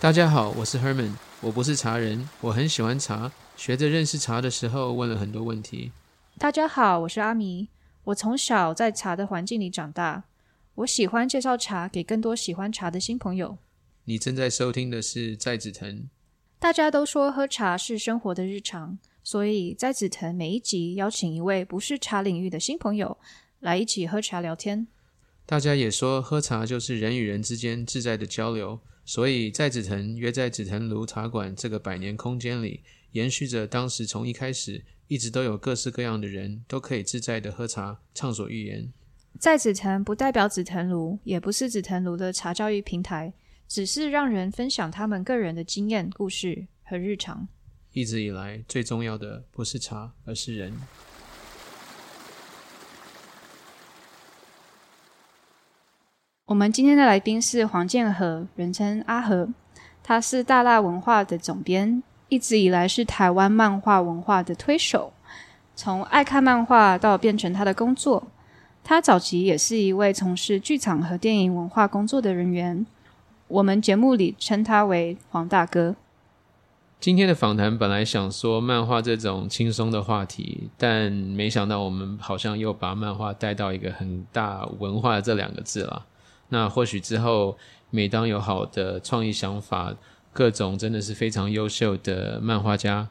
大家好，我是 Herman，我不是茶人，我很喜欢茶，学着认识茶的时候问了很多问题。大家好，我是阿迷，我从小在茶的环境里长大，我喜欢介绍茶给更多喜欢茶的新朋友。你正在收听的是在紫藤。大家都说喝茶是生活的日常，所以在紫藤每一集邀请一位不是茶领域的新朋友来一起喝茶聊天。大家也说喝茶就是人与人之间自在的交流，所以在紫藤约在紫藤庐茶馆这个百年空间里，延续着当时从一开始一直都有各式各样的人都可以自在的喝茶，畅所欲言。在紫藤不代表紫藤庐，也不是紫藤庐的茶教育平台，只是让人分享他们个人的经验、故事和日常。一直以来最重要的不是茶，而是人。我们今天的来宾是黄建和，人称阿和，他是大辣文化的总编，一直以来是台湾漫画文化的推手。从爱看漫画到变成他的工作，他早期也是一位从事剧场和电影文化工作的人员。我们节目里称他为黄大哥。今天的访谈本来想说漫画这种轻松的话题，但没想到我们好像又把漫画带到一个很大文化这两个字了。那或许之后，每当有好的创意想法，各种真的是非常优秀的漫画家，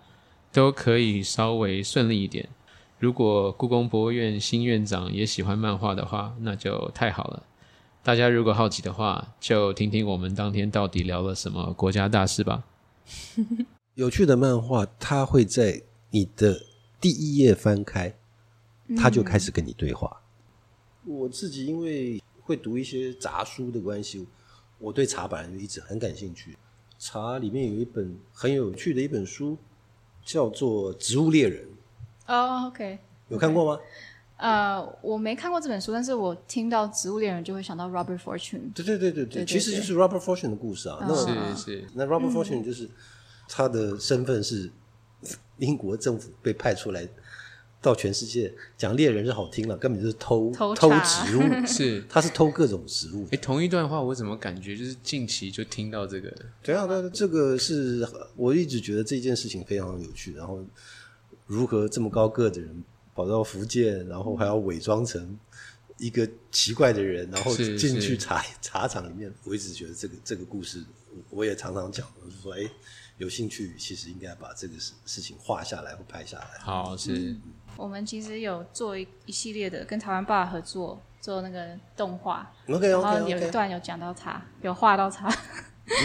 都可以稍微顺利一点。如果故宫博物院新院长也喜欢漫画的话，那就太好了。大家如果好奇的话，就听听我们当天到底聊了什么国家大事吧。有趣的漫画，它会在你的第一页翻开，它就开始跟你对话。我自己因为。会读一些杂书的关系，我对茶本来就一直很感兴趣。茶里面有一本很有趣的一本书，叫做《植物猎人》。哦，OK，有看过吗？呃，我没看过这本书，但是我听到《植物猎人》就会想到 Robert Fortune。对对对对对，其实就是 Robert Fortune 的故事啊。那是是，那 Robert Fortune 就是他的身份是英国政府被派出来。到全世界讲猎人是好听了，根本就是偷偷植物，是他是偷各种植物。哎，同一段话我怎么感觉就是近期就听到这个？对啊，对，这个是我一直觉得这件事情非常有趣。然后如何这么高个的人跑到福建，然后还要伪装成一个奇怪的人，然后进去茶茶厂里面？我一直觉得这个这个故事，我也常常讲，我就说，哎，有兴趣其实应该把这个事事情画下来或拍下来。好，是。我们其实有做一一系列的跟台湾爸合作做那个动画，OK OK，然后有一段有讲到他，有画到他，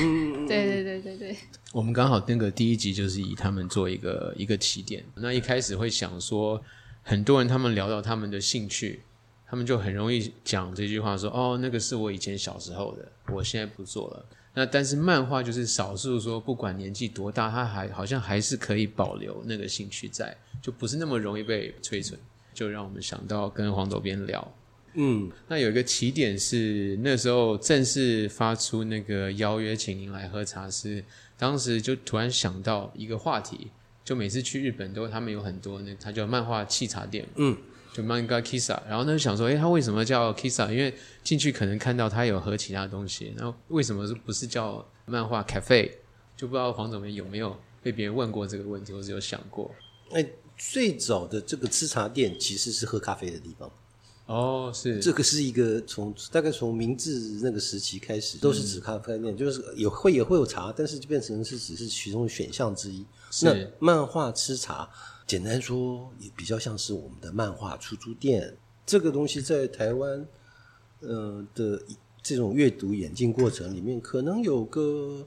嗯，对对对对对。我们刚好那个第一集就是以他们做一个一个起点，那一开始会想说，很多人他们聊到他们的兴趣，他们就很容易讲这句话说，哦，那个是我以前小时候的，我现在不做了。那但是漫画就是少数说，不管年纪多大，他还好像还是可以保留那个兴趣在，就不是那么容易被摧损。就让我们想到跟黄斗边聊，嗯，那有一个起点是那时候正式发出那个邀约，请您来喝茶，是当时就突然想到一个话题，就每次去日本都他们有很多那他叫漫画器茶店，嗯。就 Manga Kissa，然后呢就想说，哎，他为什么叫 Kissa？因为进去可能看到他有喝其他东西，然后为什么是不是叫漫画 Cafe？就不知道黄总编有没有被别人问过这个问题，或者有想过？哎，最早的这个吃茶店其实是喝咖啡的地方。哦，是这个是一个从大概从明治那个时期开始，都是指咖啡店，就是也会也会有茶，但是就变成是只是其中选项之一。那漫画吃茶。简单说，也比较像是我们的漫画出租店。这个东西在台湾，呃的这种阅读演进过程里面，可能有个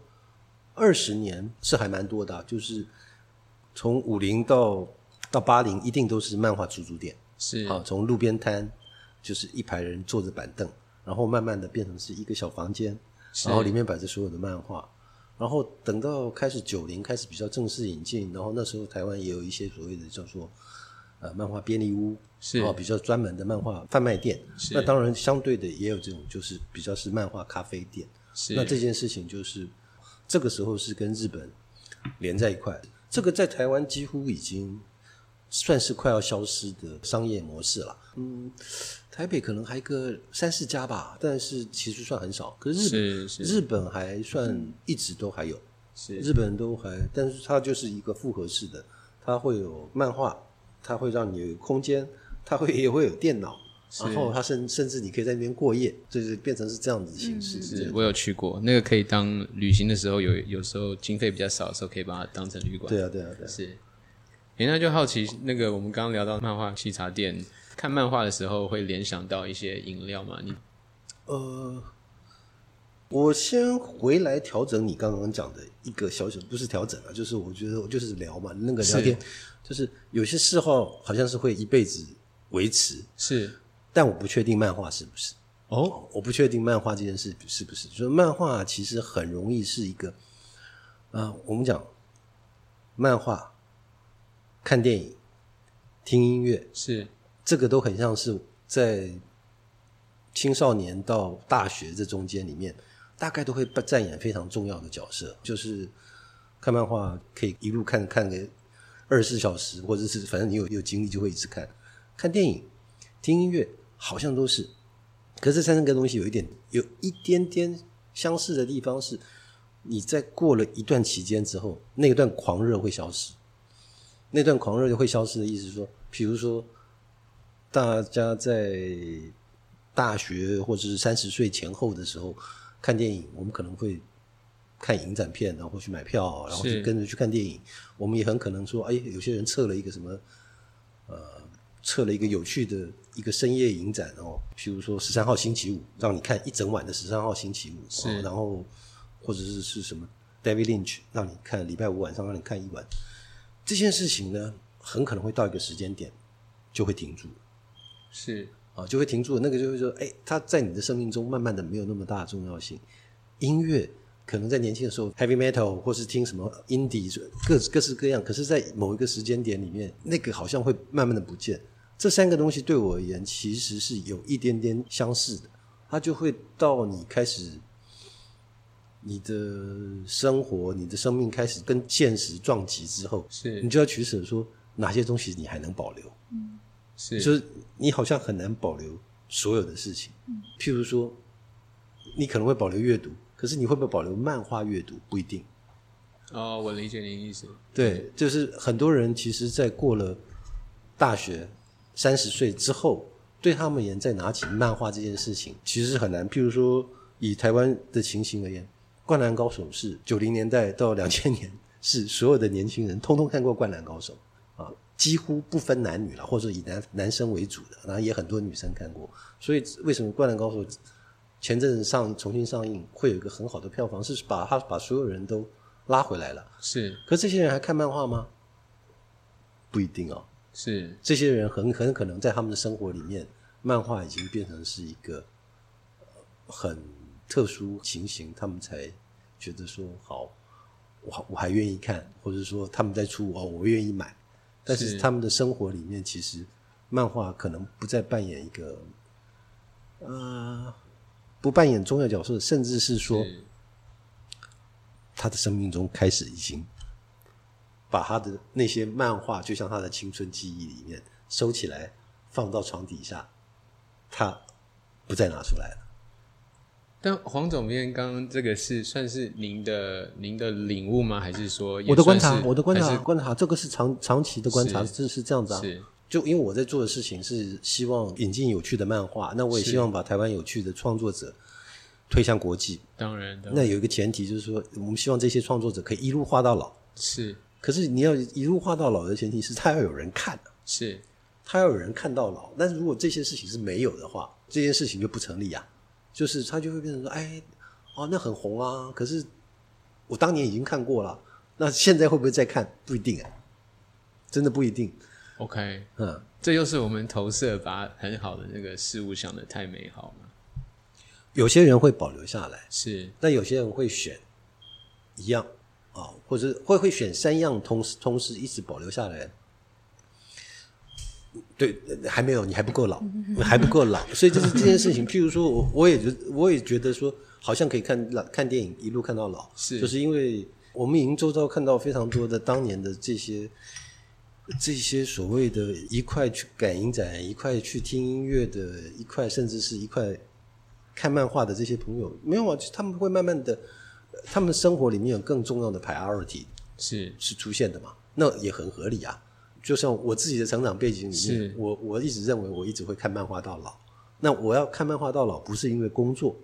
二十年是还蛮多的。就是从五零到到八零，一定都是漫画出租店。是啊，从路边摊就是一排人坐着板凳，然后慢慢的变成是一个小房间，然后里面摆着所有的漫画。然后等到开始九零开始比较正式引进，然后那时候台湾也有一些所谓的叫做呃漫画便利屋，是哦比较专门的漫画贩卖店。那当然相对的也有这种就是比较是漫画咖啡店。是那这件事情就是这个时候是跟日本连在一块，这个在台湾几乎已经算是快要消失的商业模式了。嗯，台北可能还个三四家吧，但是其实算很少。可是日是日本还算一直都还有，是日本人都还，但是它就是一个复合式的，它会有漫画，它会让你有空间，它会也会有电脑，然后它甚甚至你可以在那边过夜，就是变成是这样子的形式。是我有去过，那个可以当旅行的时候有有时候经费比较少的时候，可以把它当成旅馆。对啊，对啊，对啊。是。诶，那就好奇，那个我们刚刚聊到漫画西茶店，看漫画的时候会联想到一些饮料吗？你呃，我先回来调整你刚刚讲的一个小小，不是调整啊，就是我觉得我就是聊嘛，那个聊天，就是有些嗜好好像是会一辈子维持，是，但我不确定漫画是不是。哦，我不确定漫画这件事是不是，就是漫画其实很容易是一个，啊，我们讲漫画。看电影、听音乐是这个都很像是在青少年到大学这中间里面，大概都会扮演非常重要的角色。就是看漫画可以一路看看个二十四小时，或者是反正你有有精力就会一直看。看电影、听音乐好像都是，可是这三个东西有一点有一点点相似的地方是，你在过了一段期间之后，那段狂热会消失。那段狂热就会消失的意思是说，比如说，大家在大学或者是三十岁前后的时候看电影，我们可能会看影展片，然后去买票，然后就跟着去看电影。我们也很可能说，哎，有些人测了一个什么，呃，测了一个有趣的一个深夜影展哦，譬如说十三号星期五，让你看一整晚的十三号星期五，是，然后或者是是什么 David Lynch，让你看礼拜五晚上让你看一晚。这件事情呢，很可能会到一个时间点就会停住，是啊，就会停住。那个就会说，哎，它在你的生命中慢慢的没有那么大的重要性。音乐可能在年轻的时候，heavy metal 或是听什么 indie，各各式各样。可是，在某一个时间点里面，那个好像会慢慢的不见。这三个东西对我而言，其实是有一点点相似的。它就会到你开始。你的生活，你的生命开始跟现实撞击之后，是你就要取舍，说哪些东西你还能保留？嗯，是，就是你好像很难保留所有的事情。嗯，譬如说，你可能会保留阅读，可是你会不会保留漫画阅读？不一定。哦，我理解您意思。对，就是很多人其实，在过了大学三十岁之后，对他们而言，再拿起漫画这件事情，其实是很难。譬如说，以台湾的情形而言。《灌篮高手》是九零年代到两千年，是所有的年轻人通通看过《灌篮高手》啊，几乎不分男女了，或者以男男生为主的，然后也很多女生看过。所以为什么《灌篮高手》前阵子上重新上映会有一个很好的票房，是把他把所有人都拉回来了。是，可这些人还看漫画吗？不一定哦。是，这些人很很可能在他们的生活里面，漫画已经变成是一个很。特殊情形，他们才觉得说好，我我还愿意看，或者说他们在出哦，我愿意买。但是他们的生活里面，其实漫画可能不再扮演一个，呃，不扮演重要角色，甚至是说，他的生命中开始已经把他的那些漫画，就像他的青春记忆里面收起来，放到床底下，他不再拿出来了。但黄总编刚刚这个是算是您的您的领悟吗？还是说我的观察？我的观察观察，这个是长长期的观察，是是这样子啊。是，就因为我在做的事情是希望引进有趣的漫画，那我也希望把台湾有趣的创作者推向国际。当然，那有一个前提就是说，我们希望这些创作者可以一路画到老。是，可是你要一路画到老的前提是他要有人看是，他要有人看到老。但是如果这些事情是没有的话，这件事情就不成立呀。就是他就会变成说，哎，哦，那很红啊！可是我当年已经看过了，那现在会不会再看？不一定啊，真的不一定。OK，嗯，这就是我们投射把很好的那个事物想的太美好了。有些人会保留下来，是，但有些人会选一样啊，或者会会选三样，同时同时一直保留下来。对，还没有，你还不够老，还不够老，所以就是这件事情。譬如说，我我也觉，我也觉得说，好像可以看老看电影，一路看到老，是，就是因为我们已经周遭看到非常多的当年的这些这些所谓的一块去感应展、一块去听音乐的、一块甚至是一块看漫画的这些朋友，没有啊，他们会慢慢的，他们生活里面有更重要的 priority 是是出现的嘛？那也很合理啊。就像我自己的成长背景里面，我我一直认为我一直会看漫画到老。那我要看漫画到老，不是因为工作，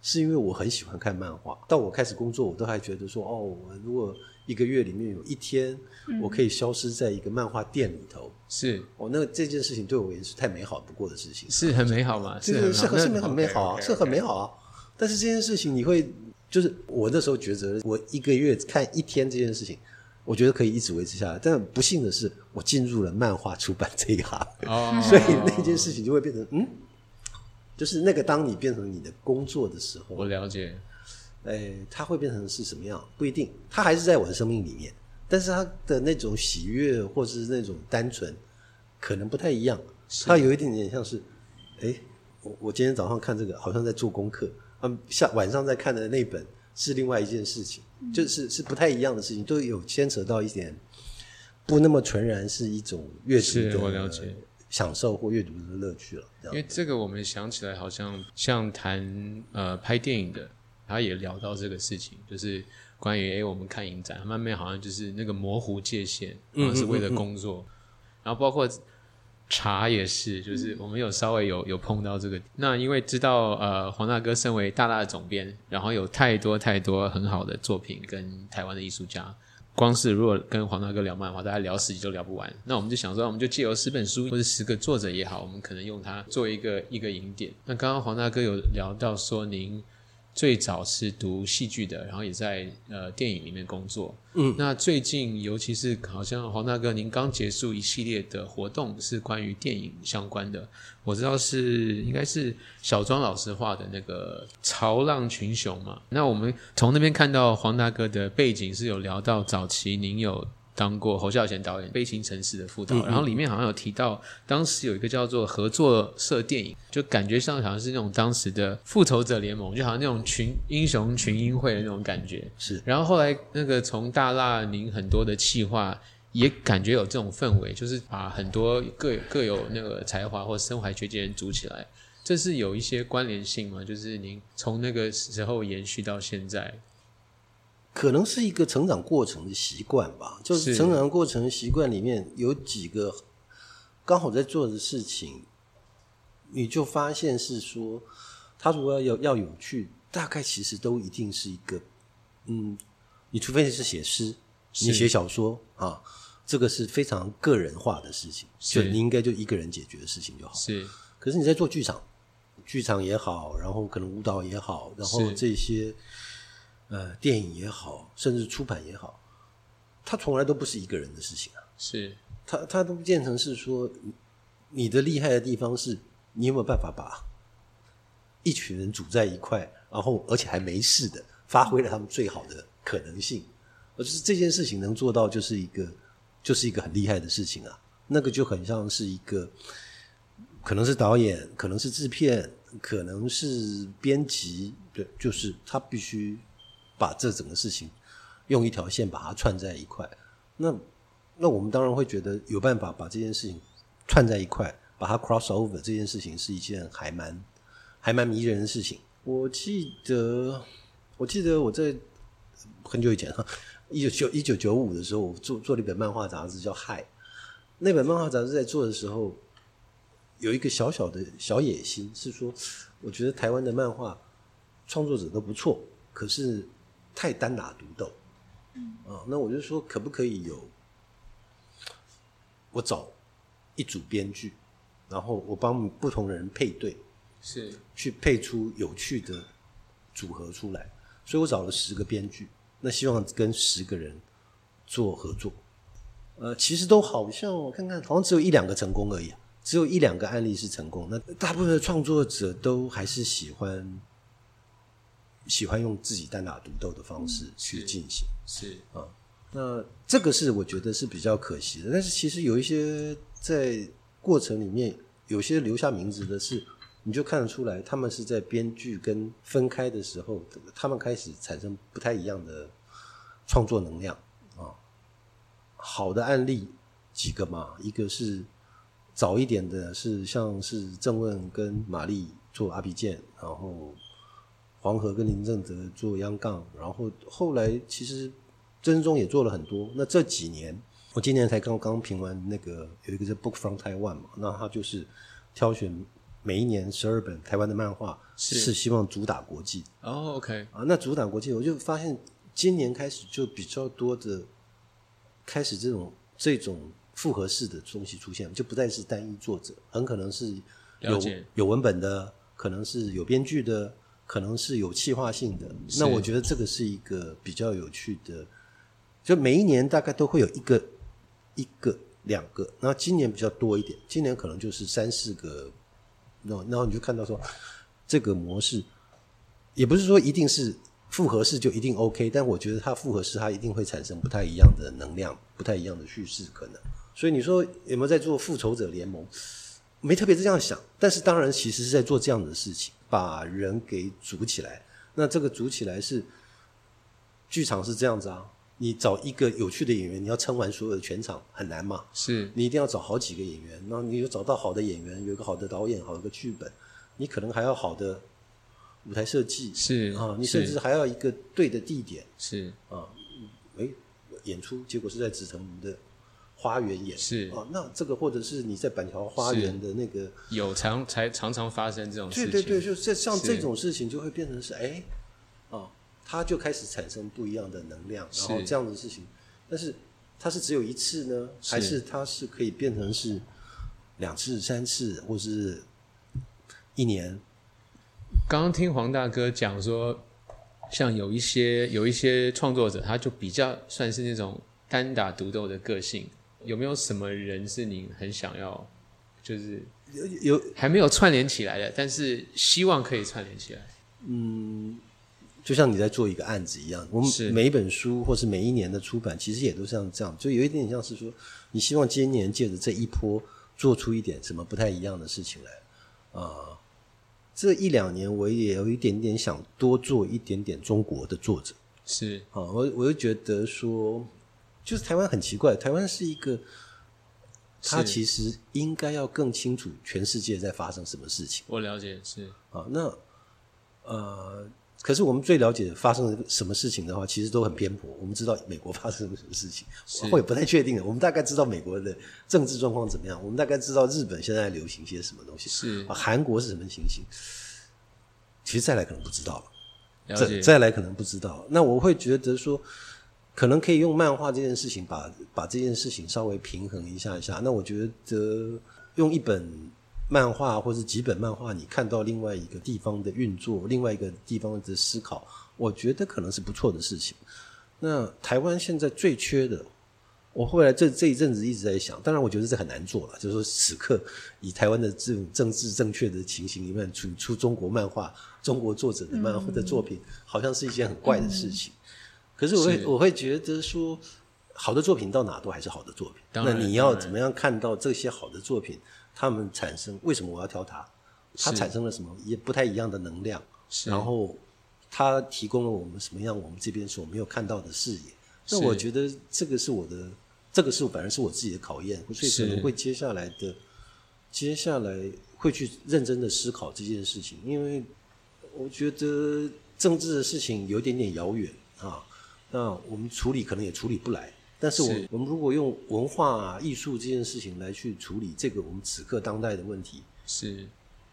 是因为我很喜欢看漫画。到我开始工作，我都还觉得说，哦，我如果一个月里面有一天，我可以消失在一个漫画店里头，是哦，那这件事情对我也是太美好不过的事情，是很美好嘛？这个是很很美好啊，是很美好啊。但是这件事情，你会就是我那时候抉择，我一个月看一天这件事情，我觉得可以一直维持下来。但不幸的是，我进入了漫画出版这一行，所以那件事情就会变成嗯。就是那个，当你变成你的工作的时候，我了解。哎，它会变成是什么样？不一定，它还是在我的生命里面，但是它的那种喜悦或是那种单纯，可能不太一样。它有一点点像是，哎，我我今天早上看这个，好像在做功课；，嗯，下晚上在看的那本是另外一件事情，就是是不太一样的事情，都有牵扯到一点，不那么纯然是一种阅读的。我了解。享受或阅读的乐趣了，因为这个我们想起来好像像谈呃拍电影的，他也聊到这个事情，就是关于哎我们看影展，慢慢好像就是那个模糊界限，嗯，是为了工作，然后包括茶也是，就是我们有稍微有有碰到这个，那因为知道呃黄大哥身为大大的总编，然后有太多太多很好的作品跟台湾的艺术家。光是如果跟黄大哥聊漫画，大家聊十集都聊不完。那我们就想说，我们就借由十本书或者十个作者也好，我们可能用它做一个一个引点。那刚刚黄大哥有聊到说，您。最早是读戏剧的，然后也在呃电影里面工作。嗯，那最近尤其是好像黄大哥，您刚结束一系列的活动，是关于电影相关的。我知道是应该是小庄老师画的那个《潮浪群雄》嘛。那我们从那边看到黄大哥的背景是有聊到早期您有。当过侯孝贤导演《悲情城市》的副导，然后里面好像有提到，当时有一个叫做合作社电影，就感觉上好像是那种当时的复仇者联盟，就好像那种群英雄群英会的那种感觉。是，然后后来那个从大蜡您很多的企划，也感觉有这种氛围，就是把很多各各有那个才华或身怀绝技人组起来，这是有一些关联性吗？就是您从那个时候延续到现在。可能是一个成长过程的习惯吧，就是成长过程习惯里面有几个刚好在做的事情，你就发现是说，他如果要要有趣，大概其实都一定是一个，嗯，你除非是写诗，你写小说啊，这个是非常个人化的事情，就你应该就一个人解决的事情就好。是，可是你在做剧场，剧场也好，然后可能舞蹈也好，然后这些。呃，电影也好，甚至出版也好，它从来都不是一个人的事情啊。是，它它都变成是说，你的厉害的地方是，你有没有办法把一群人组在一块，然后而且还没事的，发挥了他们最好的可能性。而就是这件事情能做到，就是一个就是一个很厉害的事情啊。那个就很像是一个，可能是导演，可能是制片，可能是编辑，对，就是他必须。把这整个事情用一条线把它串在一块，那那我们当然会觉得有办法把这件事情串在一块，把它 cross over 这件事情是一件还蛮还蛮迷人的事情。我记得我记得我在很久以前哈，一九九一九九五的时候，我做做了一本漫画杂志叫《嗨》，那本漫画杂志在做的时候有一个小小的小野心，是说我觉得台湾的漫画创作者都不错，可是。太单打独斗，嗯啊，那我就说可不可以有我找一组编剧，然后我帮不同的人配对，是去配出有趣的组合出来。所以我找了十个编剧，那希望跟十个人做合作。呃，其实都好像我看看，好像只有一两个成功而已，只有一两个案例是成功。那大部分的创作者都还是喜欢。喜欢用自己单打独斗的方式去进行，是啊，那这个是我觉得是比较可惜的。但是其实有一些在过程里面，有些留下名字的是，你就看得出来，他们是在编剧跟分开的时候，他们开始产生不太一样的创作能量啊。好的案例。几个嘛，一个是早一点的，是像是郑问跟玛丽做阿比剑，然后黄河跟林正德做央杠，然后后来其实真宗也做了很多。那这几年，我今年才刚刚评完那个有一个叫 Book from Taiwan 嘛，那他就是挑选每一年十二本台湾的漫画，是希望主打国际。哦，OK 啊，那主打国际，我就发现今年开始就比较多的开始这种这种复合式的东西出现，就不再是单一作者，很可能是有有文本的，可能是有编剧的，可能是有企划性的。那我觉得这个是一个比较有趣的，就每一年大概都会有一个一个两个，然后今年比较多一点，今年可能就是三四个。那然后你就看到说，这个模式也不是说一定是复合式就一定 OK，但我觉得它复合式它一定会产生不太一样的能量，不太一样的叙事可能。所以你说有没有在做复仇者联盟？没特别这样想，但是当然其实是在做这样的事情，把人给组起来。那这个组起来是剧场是这样子啊，你找一个有趣的演员，你要撑完所有的全场很难嘛？是你一定要找好几个演员，那你有找到好的演员，有一个好的导演，好一个剧本，你可能还要好的舞台设计，是啊，你甚至还要一个对的地点，是啊，哎，演出结果是在紫藤的。花园演。是。哦，那这个或者是你在板桥花园的那个。有常才常常发生这种事情，对对对，就这像这种事情就会变成是哎，哦，它就开始产生不一样的能量，然后这样的事情，但是它是只有一次呢，还是它是可以变成是两次、三次，或是一年？刚刚听黄大哥讲说，像有一些有一些创作者，他就比较算是那种单打独斗的个性。有没有什么人是你很想要，就是有有还没有串联起来的，但是希望可以串联起来？嗯，就像你在做一个案子一样，我们每一本书或是每一年的出版，其实也都像这样，就有一点像是说，你希望今年借着这一波做出一点什么不太一样的事情来啊。这一两年我也有一点点想多做一点点中国的作者，是啊，我我就觉得说。就是台湾很奇怪，台湾是一个，他其实应该要更清楚全世界在发生什么事情。我了解是啊，那呃，可是我们最了解发生什么事情的话，其实都很偏颇。我们知道美国发生什么事情，我也不太确定。我们大概知道美国的政治状况怎么样，我们大概知道日本现在流行些什么东西，是啊，韩国是什么情形？其实再来可能不知道了，再再来可能不知道。那我会觉得说。可能可以用漫画这件事情把把这件事情稍微平衡一下一下。那我觉得用一本漫画或是几本漫画，你看到另外一个地方的运作，另外一个地方的思考，我觉得可能是不错的事情。那台湾现在最缺的，我后来这这一阵子一直在想，当然我觉得这很难做了，就是说此刻以台湾的这种政治正确的情形里面出出中国漫画、中国作者的漫画的作品，好像是一件很怪的事情。可是我会我会觉得说，好的作品到哪都还是好的作品。那你要怎么样看到这些好的作品，他们产生为什么我要挑它？它产生了什么也不太一样的能量，然后它提供了我们什么样我们这边所没有看到的视野。那我觉得这个是我的，这个是反而是我自己的考验，所以可能会接下来的接下来会去认真的思考这件事情，因为我觉得政治的事情有点点遥远啊。那我们处理可能也处理不来，但是我我们如果用文化艺术这件事情来去处理这个我们此刻当代的问题，是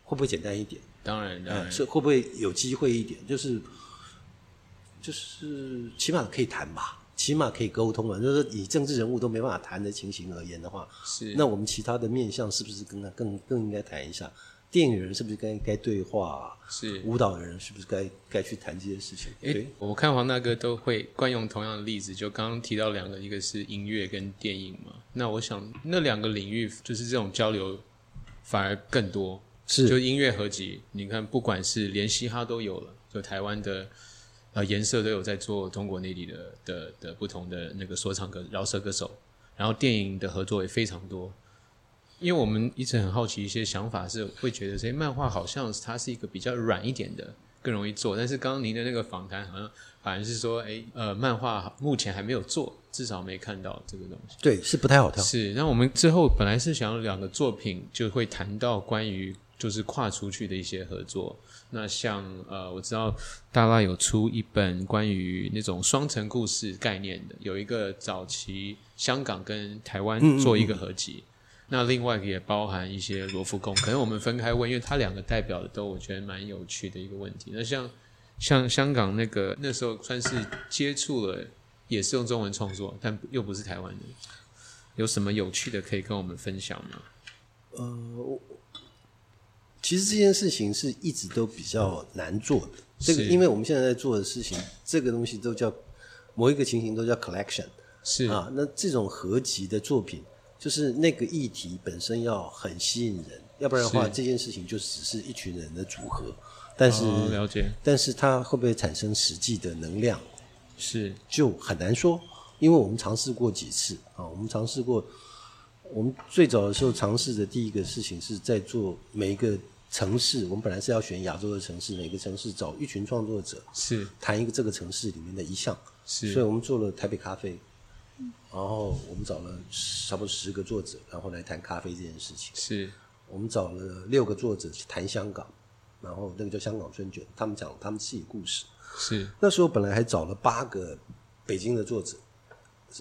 会不会简单一点？当然，当然，是会不会有机会一点？就是就是起码可以谈吧，起码可以沟通嘛。就是以政治人物都没办法谈的情形而言的话，是那我们其他的面向是不是更更更应该谈一下？电影人是不是该该对话？是舞蹈人是不是该该去谈这些事情？对，我看黄大哥都会惯用同样的例子，就刚刚提到两个，一个是音乐跟电影嘛。那我想那两个领域就是这种交流反而更多。是，就音乐合集，你看不管是连嘻哈都有了，就台湾的呃颜色都有在做中国内地的的的不同的那个说唱歌饶舌歌手，然后电影的合作也非常多。因为我们一直很好奇一些想法，是会觉得这些漫画好像它是一个比较软一点的，更容易做。但是刚刚您的那个访谈好像反而是说，哎，呃，漫画目前还没有做，至少没看到这个东西。对，是不太好跳。是，那我们之后本来是想要两个作品就会谈到关于就是跨出去的一些合作。那像呃，我知道大拉有出一本关于那种双层故事概念的，有一个早期香港跟台湾做一个合集。那另外也包含一些罗浮宫，可能我们分开问，因为它两个代表的都我觉得蛮有趣的一个问题。那像像香港那个那时候算是接触了，也是用中文创作，但又不是台湾的，有什么有趣的可以跟我们分享吗？呃。其实这件事情是一直都比较难做的。这个，因为我们现在在做的事情，这个东西都叫某一个情形都叫 collection，是啊。那这种合集的作品，就是那个议题本身要很吸引人，要不然的话，这件事情就只是一群人的组合。但是了解，但是它会不会产生实际的能量，是就很难说。因为我们尝试过几次啊，我们尝试过，我们最早的时候尝试的第一个事情是在做每一个。城市，我们本来是要选亚洲的城市，每个城市找一群创作者，是谈一个这个城市里面的一项，是，所以我们做了台北咖啡，然后我们找了差不多十个作者，然后来谈咖啡这件事情，是我们找了六个作者去谈香港，然后那个叫香港春卷，他们讲他们自己故事，是那时候本来还找了八个北京的作者，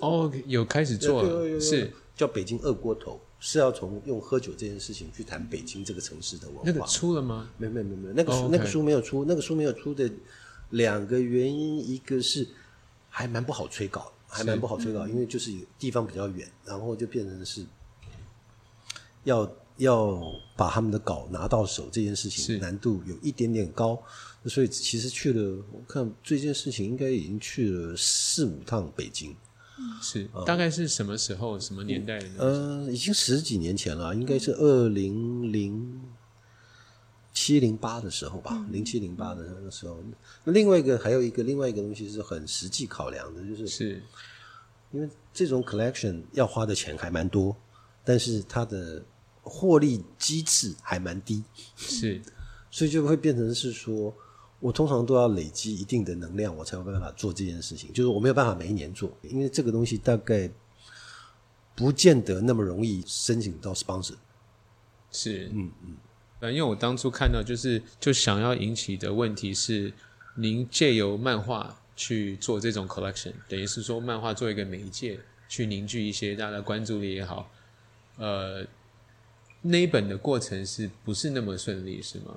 哦，有开始做了，是叫北京二锅头。是要从用喝酒这件事情去谈北京这个城市的文化。那个出了吗？没没没没，那个书那个书没有出。那个书没有出的两个原因，一个是还蛮不好催稿，还蛮不好催稿，因为就是地方比较远，然后就变成是要要把他们的稿拿到手这件事情难度有一点点高，所以其实去了，我看这件事情应该已经去了四五趟北京。是，大概是什么时候、什么年代的？呃，已经十几年前了，应该是二零零七零八的时候吧，零七零八的那个时候。那另外一个还有一个另外一个东西是很实际考量的，就是是因为这种 collection 要花的钱还蛮多，但是它的获利机制还蛮低，是，所以就会变成是说。我通常都要累积一定的能量，我才有办法做这件事情。就是我没有办法每一年做，因为这个东西大概不见得那么容易申请到 sponsor。是，嗯嗯。呃，因为我当初看到，就是就想要引起的问题是，您借由漫画去做这种 collection，等于是说漫画做一个媒介，去凝聚一些大家的关注力也好。呃，那一本的过程是不是那么顺利？是吗？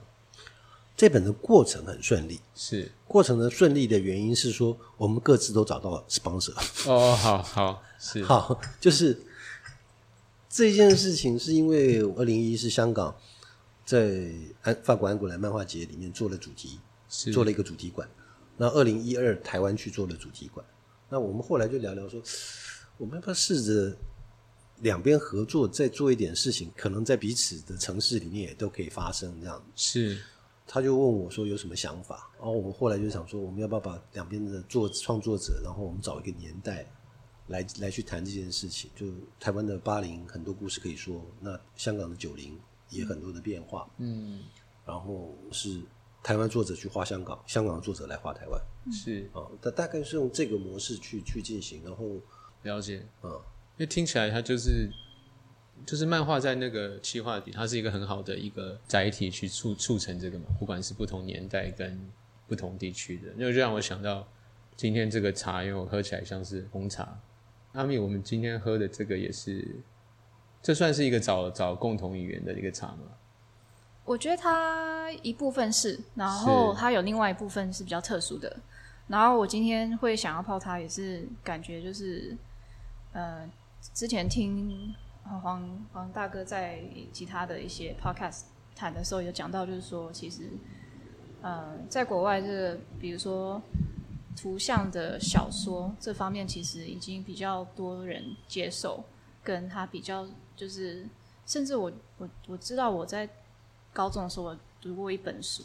这本的过程很顺利，是过程的顺利的原因是说，我们各自都找到了 sponsor。哦，好好是好，就是这件事情是因为二零一是香港在安法国安古兰漫画节里面做了主题，是做了一个主题馆。那二零一二台湾去做了主题馆。那我们后来就聊聊说，我们要不要试着两边合作，再做一点事情，可能在彼此的城市里面也都可以发生这样是。他就问我说：“有什么想法？”然后我们后来就想说：“我们要不要把两边的作创作者，然后我们找一个年代来来去谈这件事情？就台湾的八零很多故事可以说，那香港的九零也很多的变化。嗯，然后是台湾作者去画香港，香港的作者来画台湾。是啊，大大概是用这个模式去去进行，然后了解。嗯，因为听起来它就是。就是漫画在那个企划底，它是一个很好的一个载体去促促成这个嘛，不管是不同年代跟不同地区的，那就让我想到今天这个茶，因为我喝起来像是红茶。阿米，我们今天喝的这个也是，这算是一个找找共同语言的一个场吗？我觉得它一部分是，然后它有另外一部分是比较特殊的。然后我今天会想要泡它，也是感觉就是，呃，之前听。黄黄大哥在其他的一些 podcast 谈的时候有讲到，就是说，其实，呃，在国外，这个比如说图像的小说这方面，其实已经比较多人接受，跟他比较就是，甚至我我我知道我在高中的时候我读过一本书，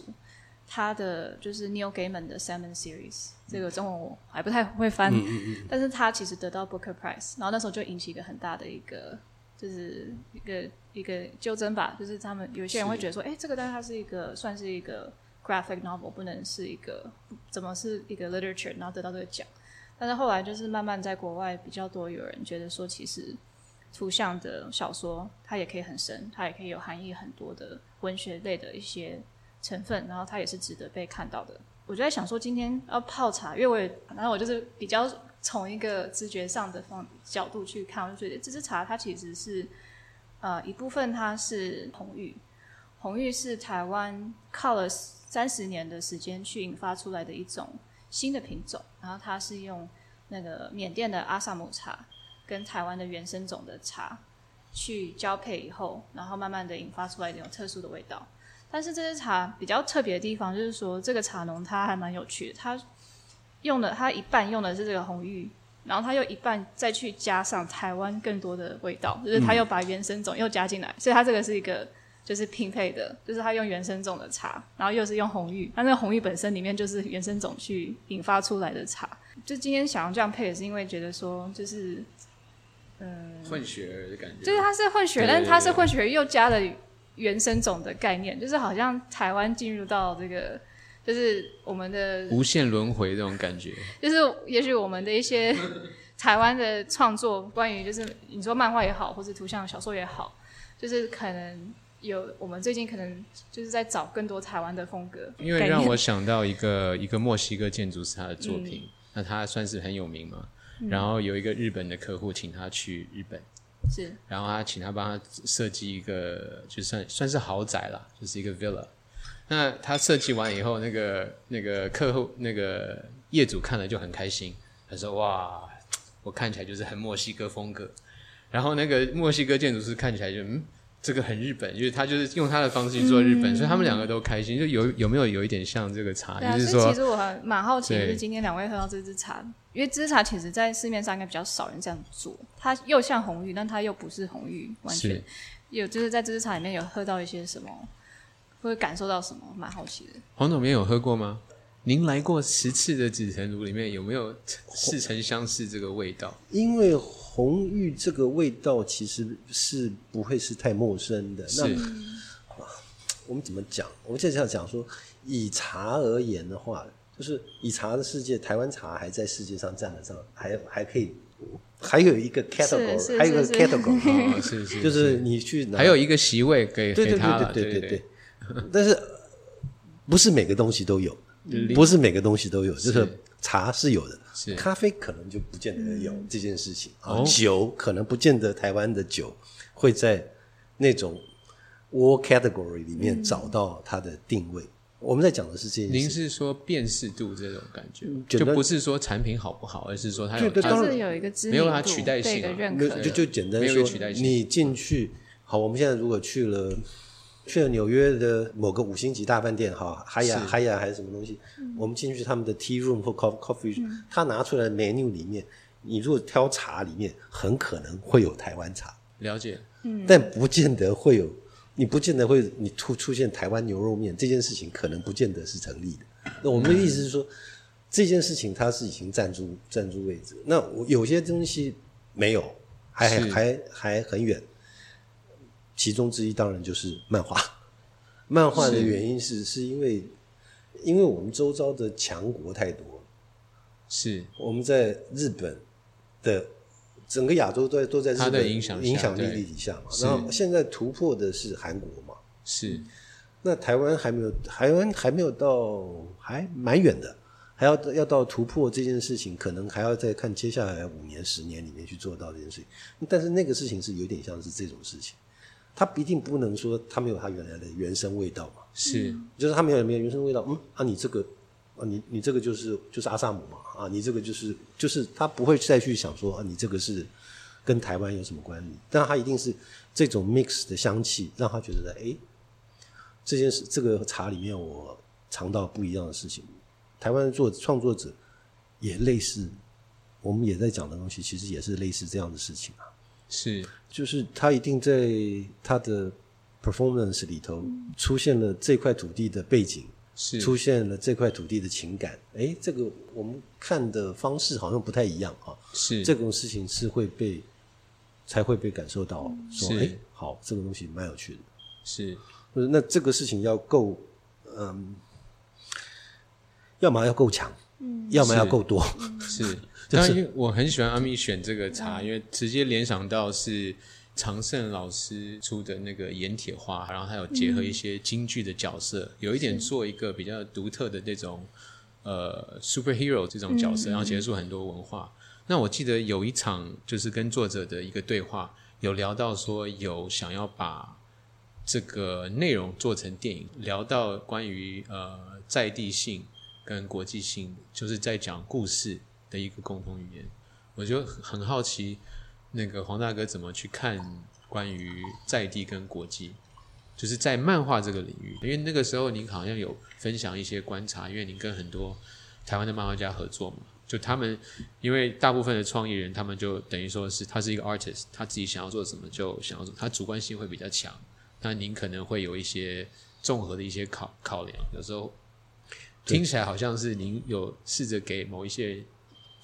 他的就是 Neil Gaiman 的 Seven Series，这个中文我还不太会翻，但是他其实得到 Booker Prize，然后那时候就引起一个很大的一个。就是一个一个纠正吧，就是他们有些人会觉得说，哎，这个但它是一个算是一个 graphic novel 不能是一个怎么是一个 literature，然后得到这个奖。但是后来就是慢慢在国外比较多有人觉得说，其实图像的小说它也可以很深，它也可以有含义很多的文学类的一些成分，然后它也是值得被看到的。我就在想说，今天要泡茶，因为我也，然后我就是比较从一个直觉上的方角度去看，我就觉得这支茶它其实是呃一部分它是红玉，红玉是台湾靠了三十年的时间去引发出来的一种新的品种，然后它是用那个缅甸的阿萨姆茶跟台湾的原生种的茶去交配以后，然后慢慢的引发出来一种特殊的味道。但是这支茶比较特别的地方，就是说这个茶农他还蛮有趣的，他用的他一半用的是这个红玉，然后他又一半再去加上台湾更多的味道，就是他又把原生种又加进来，所以他这个是一个就是拼配的，就是他用原生种的茶，然后又是用红玉，那那个红玉本身里面就是原生种去引发出来的茶。就今天想要这样配，也是因为觉得说就是嗯混血的感觉，就是他是混血，但是他是混血又加了。原生种的概念，就是好像台湾进入到这个，就是我们的无限轮回这种感觉。就是也许我们的一些 台湾的创作，关于就是你说漫画也好，或者图像小说也好，就是可能有我们最近可能就是在找更多台湾的风格。因为让我想到一个一个墨西哥建筑师他的作品，那他算是很有名嘛。然后有一个日本的客户请他去日本。是，然后他请他帮他设计一个，就算算是豪宅啦，就是一个 villa。那他设计完以后，那个那个客户那个业主看了就很开心，他说：“哇，我看起来就是很墨西哥风格。”然后那个墨西哥建筑师看起来就嗯。这个很日本，因为他就是用他的方式去做日本，所以他们两个都开心。就有有没有有一点像这个茶？就是说，其实我还蛮好奇，就是今天两位喝到这支茶，因为这支茶其实在市面上应该比较少人这样做。它又像红玉，但它又不是红玉，完全有就是在这支茶里面有喝到一些什么，会感受到什么？蛮好奇的。黄总，您有喝过吗？您来过十次的紫藤庐里面有没有似曾相识这个味道？因为。红玉这个味道其实是不会是太陌生的。那我们怎么讲？我们现在讲说，以茶而言的话，就是以茶的世界，台湾茶还在世界上站得上，还还可以，还有一个 category，还有一个 category，是是，就是你去还有一个席位给给他对对对对。但是不是每个东西都有，不是每个东西都有，就是茶是有的。咖啡可能就不见得有这件事情啊，酒可能不见得台湾的酒会在那种 war category 里面找到它的定位。我们在讲的是这件事。您是说辨识度这种感觉，就不是说产品好不好，而是说它有它是有一个知名度、取代性的认可。就就简单说，你进去好，我们现在如果去了。去了纽约的某个五星级大饭店，哈，海雅海雅还是什么东西？我们进去他们的 tea room 或 coffee coffee，他拿出来 menu 里面，你如果挑茶里面，很可能会有台湾茶。了解，嗯，但不见得会有，你不见得会你出出现台湾牛肉面这件事情，可能不见得是成立的。那我们的意思是说，这件事情它是已经占住占住位置。那我有些东西没有，还还还很远。其中之一当然就是漫画，漫画的原因是是。因为，因为我们周遭的强国太多，是。我们在日本的整个亚洲都都在日本影响影响力底下嘛，然后现在突破的是韩国嘛，是，那台湾还没有，台湾还没有到，还蛮远的，还要要到突破这件事情，可能还要再看接下来五年、十年里面去做到这件事情，但是那个事情是有点像是这种事情。它一定不能说它没有它原来的原生味道嘛？是，就是它没有没有原生味道。嗯，啊，你这个啊，你你这个就是就是阿萨姆嘛？啊，你这个就是就是他不会再去想说啊，你这个是跟台湾有什么关系？但他一定是这种 mix 的香气，让他觉得哎，这件事这个茶里面我尝到不一样的事情。台湾的作创作者也类似，我们也在讲的东西，其实也是类似这样的事情啊。是，就是他一定在他的 performance 里头出现了这块土地的背景，是出现了这块土地的情感。哎，这个我们看的方式好像不太一样啊。是这种事情是会被才会被感受到，说哎，好，这个东西蛮有趣的。是，那这个事情要够，嗯，要么要够强，嗯，要么要够多，是。当然，我很喜欢阿米选这个茶，因为直接联想到是常胜老师出的那个盐铁花，然后还有结合一些京剧的角色，有一点做一个比较独特的那种呃 superhero 这种角色，然后结束很多文化。那我记得有一场就是跟作者的一个对话，有聊到说有想要把这个内容做成电影，聊到关于呃在地性跟国际性，就是在讲故事。的一个共同语言，我就很好奇，那个黄大哥怎么去看关于在地跟国际，就是在漫画这个领域。因为那个时候您好像有分享一些观察，因为您跟很多台湾的漫画家合作嘛，就他们因为大部分的创意人，他们就等于说是他是一个 artist，他自己想要做什么就想要做，他主观性会比较强。那您可能会有一些综合的一些考考量，有时候听起来好像是您有试着给某一些。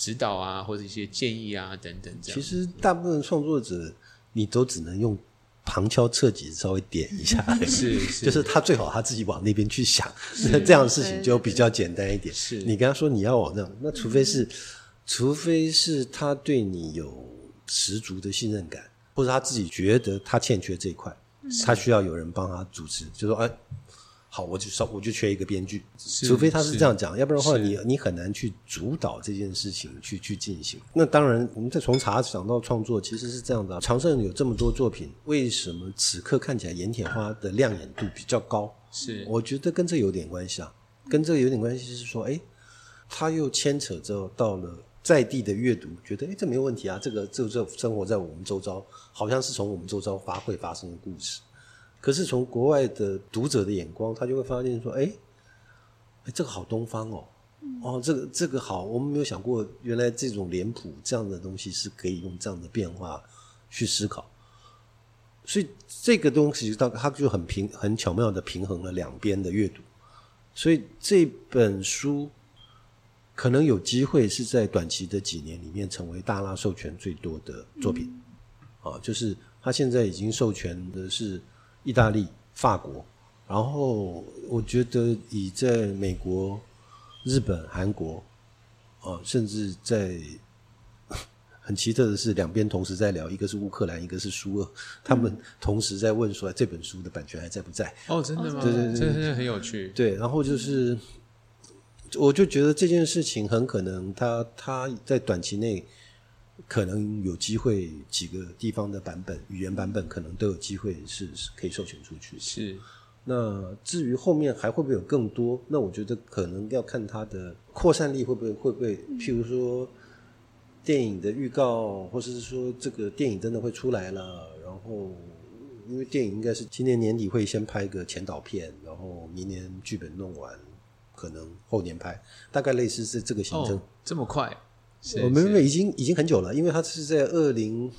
指导啊，或者一些建议啊，等等，这样。其实大部分创作者，你都只能用旁敲侧击稍微点一下，是，就是他最好他自己往那边去想，那这样的事情就比较简单一点。是你跟他说你要往那，那除非是，除非是他对你有十足的信任感，或者他自己觉得他欠缺这一块，他需要有人帮他主持，就说哎。好，我就少，我就缺一个编剧，除非他是这样讲，要不然的话，你你很难去主导这件事情去去进行。那当然，我们再从茶想到创作，其实是这样的。长盛有这么多作品，为什么此刻看起来盐铁花的亮眼度比较高？是，我觉得跟这有点关系啊，跟这个有点关系是说，哎，他又牵扯着到了在地的阅读，觉得哎，这没有问题啊，这个这这生活在我们周遭，好像是从我们周遭发会发生的故事。可是从国外的读者的眼光，他就会发现说：“哎，哎，这个好东方哦，哦，这个这个好，我们没有想过，原来这种脸谱这样的东西是可以用这样的变化去思考。所以这个东西到它就很平很巧妙的平衡了两边的阅读。所以这本书可能有机会是在短期的几年里面成为大拉授权最多的作品。啊，就是他现在已经授权的是。意大利、法国，然后我觉得以在美国、日本、韩国，啊，甚至在 很奇特的是，两边同时在聊，一个是乌克兰，一个是苏俄，他们同时在问说这本书的版权还在不在？哦，真的吗？对对对，真的很有趣。对，然后就是，我就觉得这件事情很可能，他他在短期内。可能有机会，几个地方的版本、语言版本可能都有机会是可以授权出去。是，那至于后面还会不会有更多？那我觉得可能要看它的扩散力会不会会不会，譬如说电影的预告，或者是说这个电影真的会出来了，然后因为电影应该是今年年底会先拍个前导片，然后明年剧本弄完，可能后年拍，大概类似是这个行程。这么快？我们已经已经很久了，因为它是在二零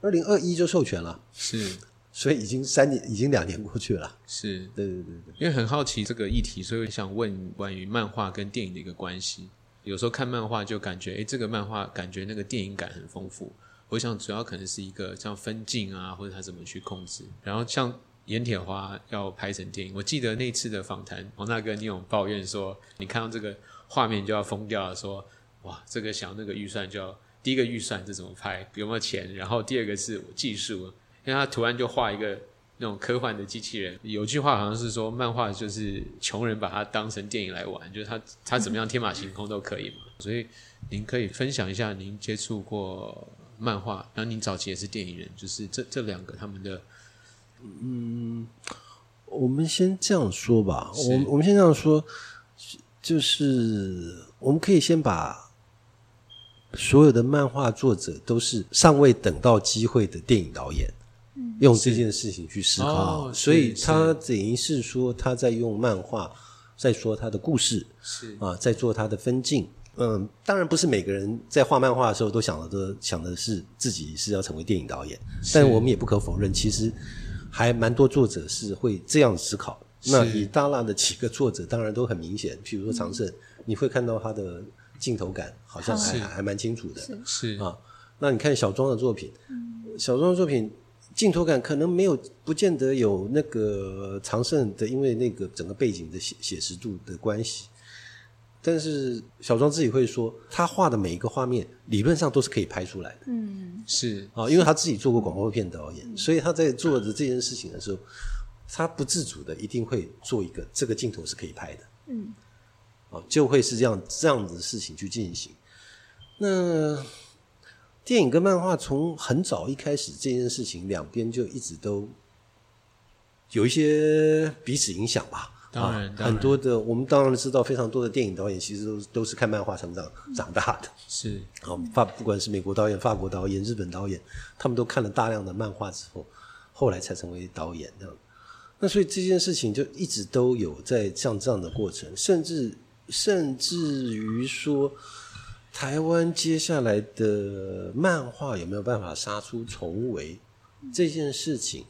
二零二一就授权了，是，所以已经三年，已经两年过去了。是，对对对对。因为很好奇这个议题，所以想问关于漫画跟电影的一个关系。有时候看漫画就感觉，哎，这个漫画感觉那个电影感很丰富。我想主要可能是一个像分镜啊，或者他怎么去控制。然后像盐铁花要拍成电影，我记得那次的访谈，王大哥你有抱怨说，你看到这个画面就要疯掉了，说。哇，这个想那个预算就要第一个预算是怎么拍，有没有钱？然后第二个是技术，因为他突然就画一个那种科幻的机器人。有句话好像是说，漫画就是穷人把它当成电影来玩，就是他他怎么样天马行空都可以嘛。所以您可以分享一下您接触过漫画，然后您早期也是电影人，就是这这两个他们的，嗯，我们先这样说吧，我我们先这样说，就是我们可以先把。所有的漫画作者都是尚未等到机会的电影导演，用这件事情去思考，所以他等于是说他在用漫画在说他的故事，是。啊，在做他的分镜。嗯，当然不是每个人在画漫画的时候都想的都想的是自己是要成为电影导演，但我们也不可否认，其实还蛮多作者是会这样思考。那以大辣的几个作者，当然都很明显，比如说长胜，你会看到他的。镜头感好像还还蛮清楚的，是啊。那你看小庄的作品，小庄的作品镜头感可能没有，不见得有那个长胜的，因为那个整个背景的写写实度的关系。但是小庄自己会说，他画的每一个画面理论上都是可以拍出来的。嗯，是啊，因为他自己做过广告片导演，所以他在做的这件事情的时候，他不自主的一定会做一个这个镜头是可以拍的。嗯，啊，就会是这样这样子的事情去进行。那电影跟漫画从很早一开始这件事情，两边就一直都有一些彼此影响吧。啊，当然当然很多的我们当然知道，非常多的电影导演其实都是都是看漫画成长长大的。是啊，法不管是美国导演、法国导演、日本导演，他们都看了大量的漫画之后，后来才成为导演这样。那所以这件事情就一直都有在像这样的过程，甚至甚至于说，台湾接下来的漫画有没有办法杀出重围这件事情，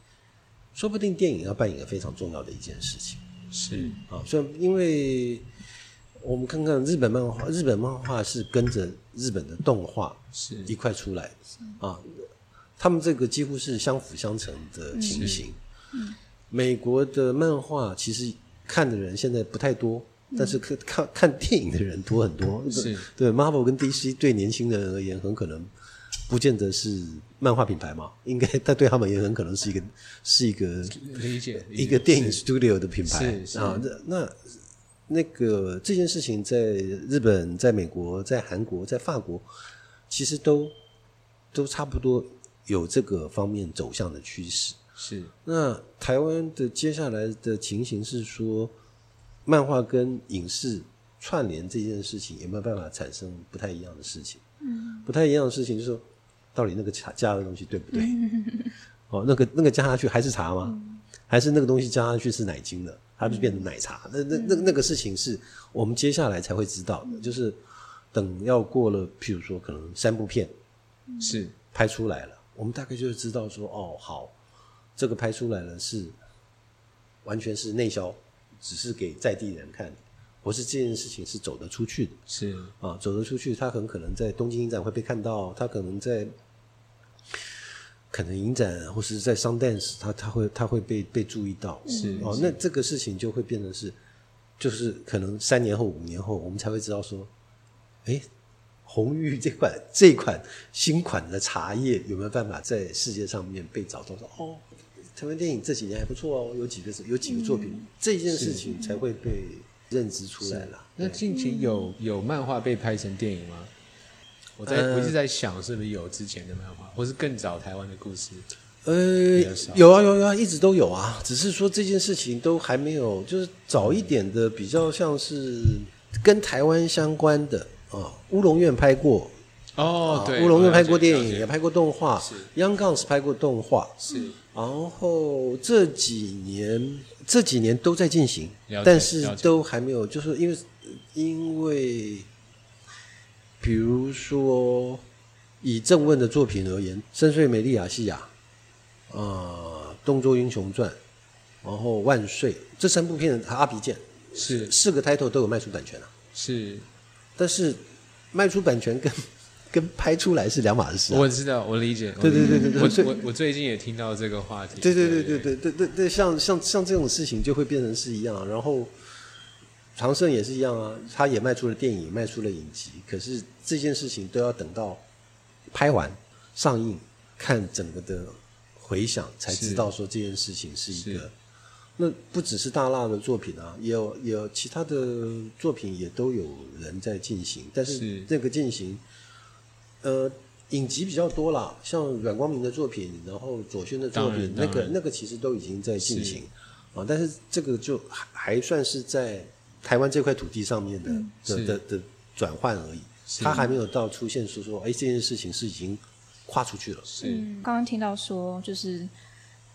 说不定电影要扮演非常重要的一件事情。是。啊，所以因为我们看看日本漫画，日本漫画是跟着日本的动画是。一块出来的。啊，他们这个几乎是相辅相成的情形。美国的漫画其实看的人现在不太多，但是看看看电影的人多很多。是对 Marvel 跟 DC 对年轻人而言，很可能不见得是漫画品牌嘛，应该但对他们也很可能是一个是一个理解一个电影 studio 的品牌啊，那那那个这件事情在日本、在美国、在韩国、在法国，其实都都差不多有这个方面走向的趋势。是那台湾的接下来的情形是说，漫画跟影视串联这件事情有没有办法产生不太一样的事情？嗯，不太一样的事情就是说，到底那个加加的东西对不对？哦，那个那个加下去还是茶吗？还是那个东西加下去是奶精的，它就变成奶茶？那那那那个事情是我们接下来才会知道的，就是等要过了，譬如说可能三部片是拍出来了，我们大概就会知道说，哦，好，这个拍出来了是完全是内销，只是给在地人看，不是这件事情是走得出去的。是啊，走得出去，他很可能在东京影展会被看到，他可能在可能影展或是在 Sundance，他他会他会被被注意到，是哦，那这个事情就会变成是，就是可能三年后、五年后，我们才会知道说，哎，红玉这款这款新款的茶叶有没有办法在世界上面被找到？说哦，台湾电影这几年还不错哦，有几个有几个作品，这件事情才会被认知出来了。那近期有有漫画被拍成电影吗？我在、呃我一直在想，是不是有之前的漫画，或是更早台湾的故事？呃，有啊有啊有啊，一直都有啊，只是说这件事情都还没有，就是早一点的比较像是跟台湾相关的啊，乌龙院拍过，哦，啊对，乌龙院拍过电影，也拍过动画是，Young Guns 拍过动画，是。然后这几年这几年都在进行，但是都还没有，就是因为因为比如说以正问的作品而言，《深邃美丽亚细亚》啊，《东周英雄传》，然后《万岁》这三部片，他阿皮剑是。四个 title 都有卖出版权啊，是，但是卖出版权跟跟拍出来是两码事、啊。我知道，我理解。对对对对对我我我最近也听到这个话题。对对对对对对对对，像像像这种事情就会变成是一样，然后长盛也是一样啊，他也卖出了电影，卖出了影集，可是这件事情都要等到拍完上映，看整个的回响，才知道说这件事情是一个。那不只是大辣的作品啊，也有也有其他的作品也都有人在进行，但是是这个进行，呃，影集比较多啦，像阮光明的作品，然后左轩的作品，那个那个其实都已经在进行啊，但是这个就还还算是在台湾这块土地上面的、是的的的转换而已，是。它还没有到出现说说，哎，这件事情是已经跨出去了。是。嗯，刚刚听到说，就是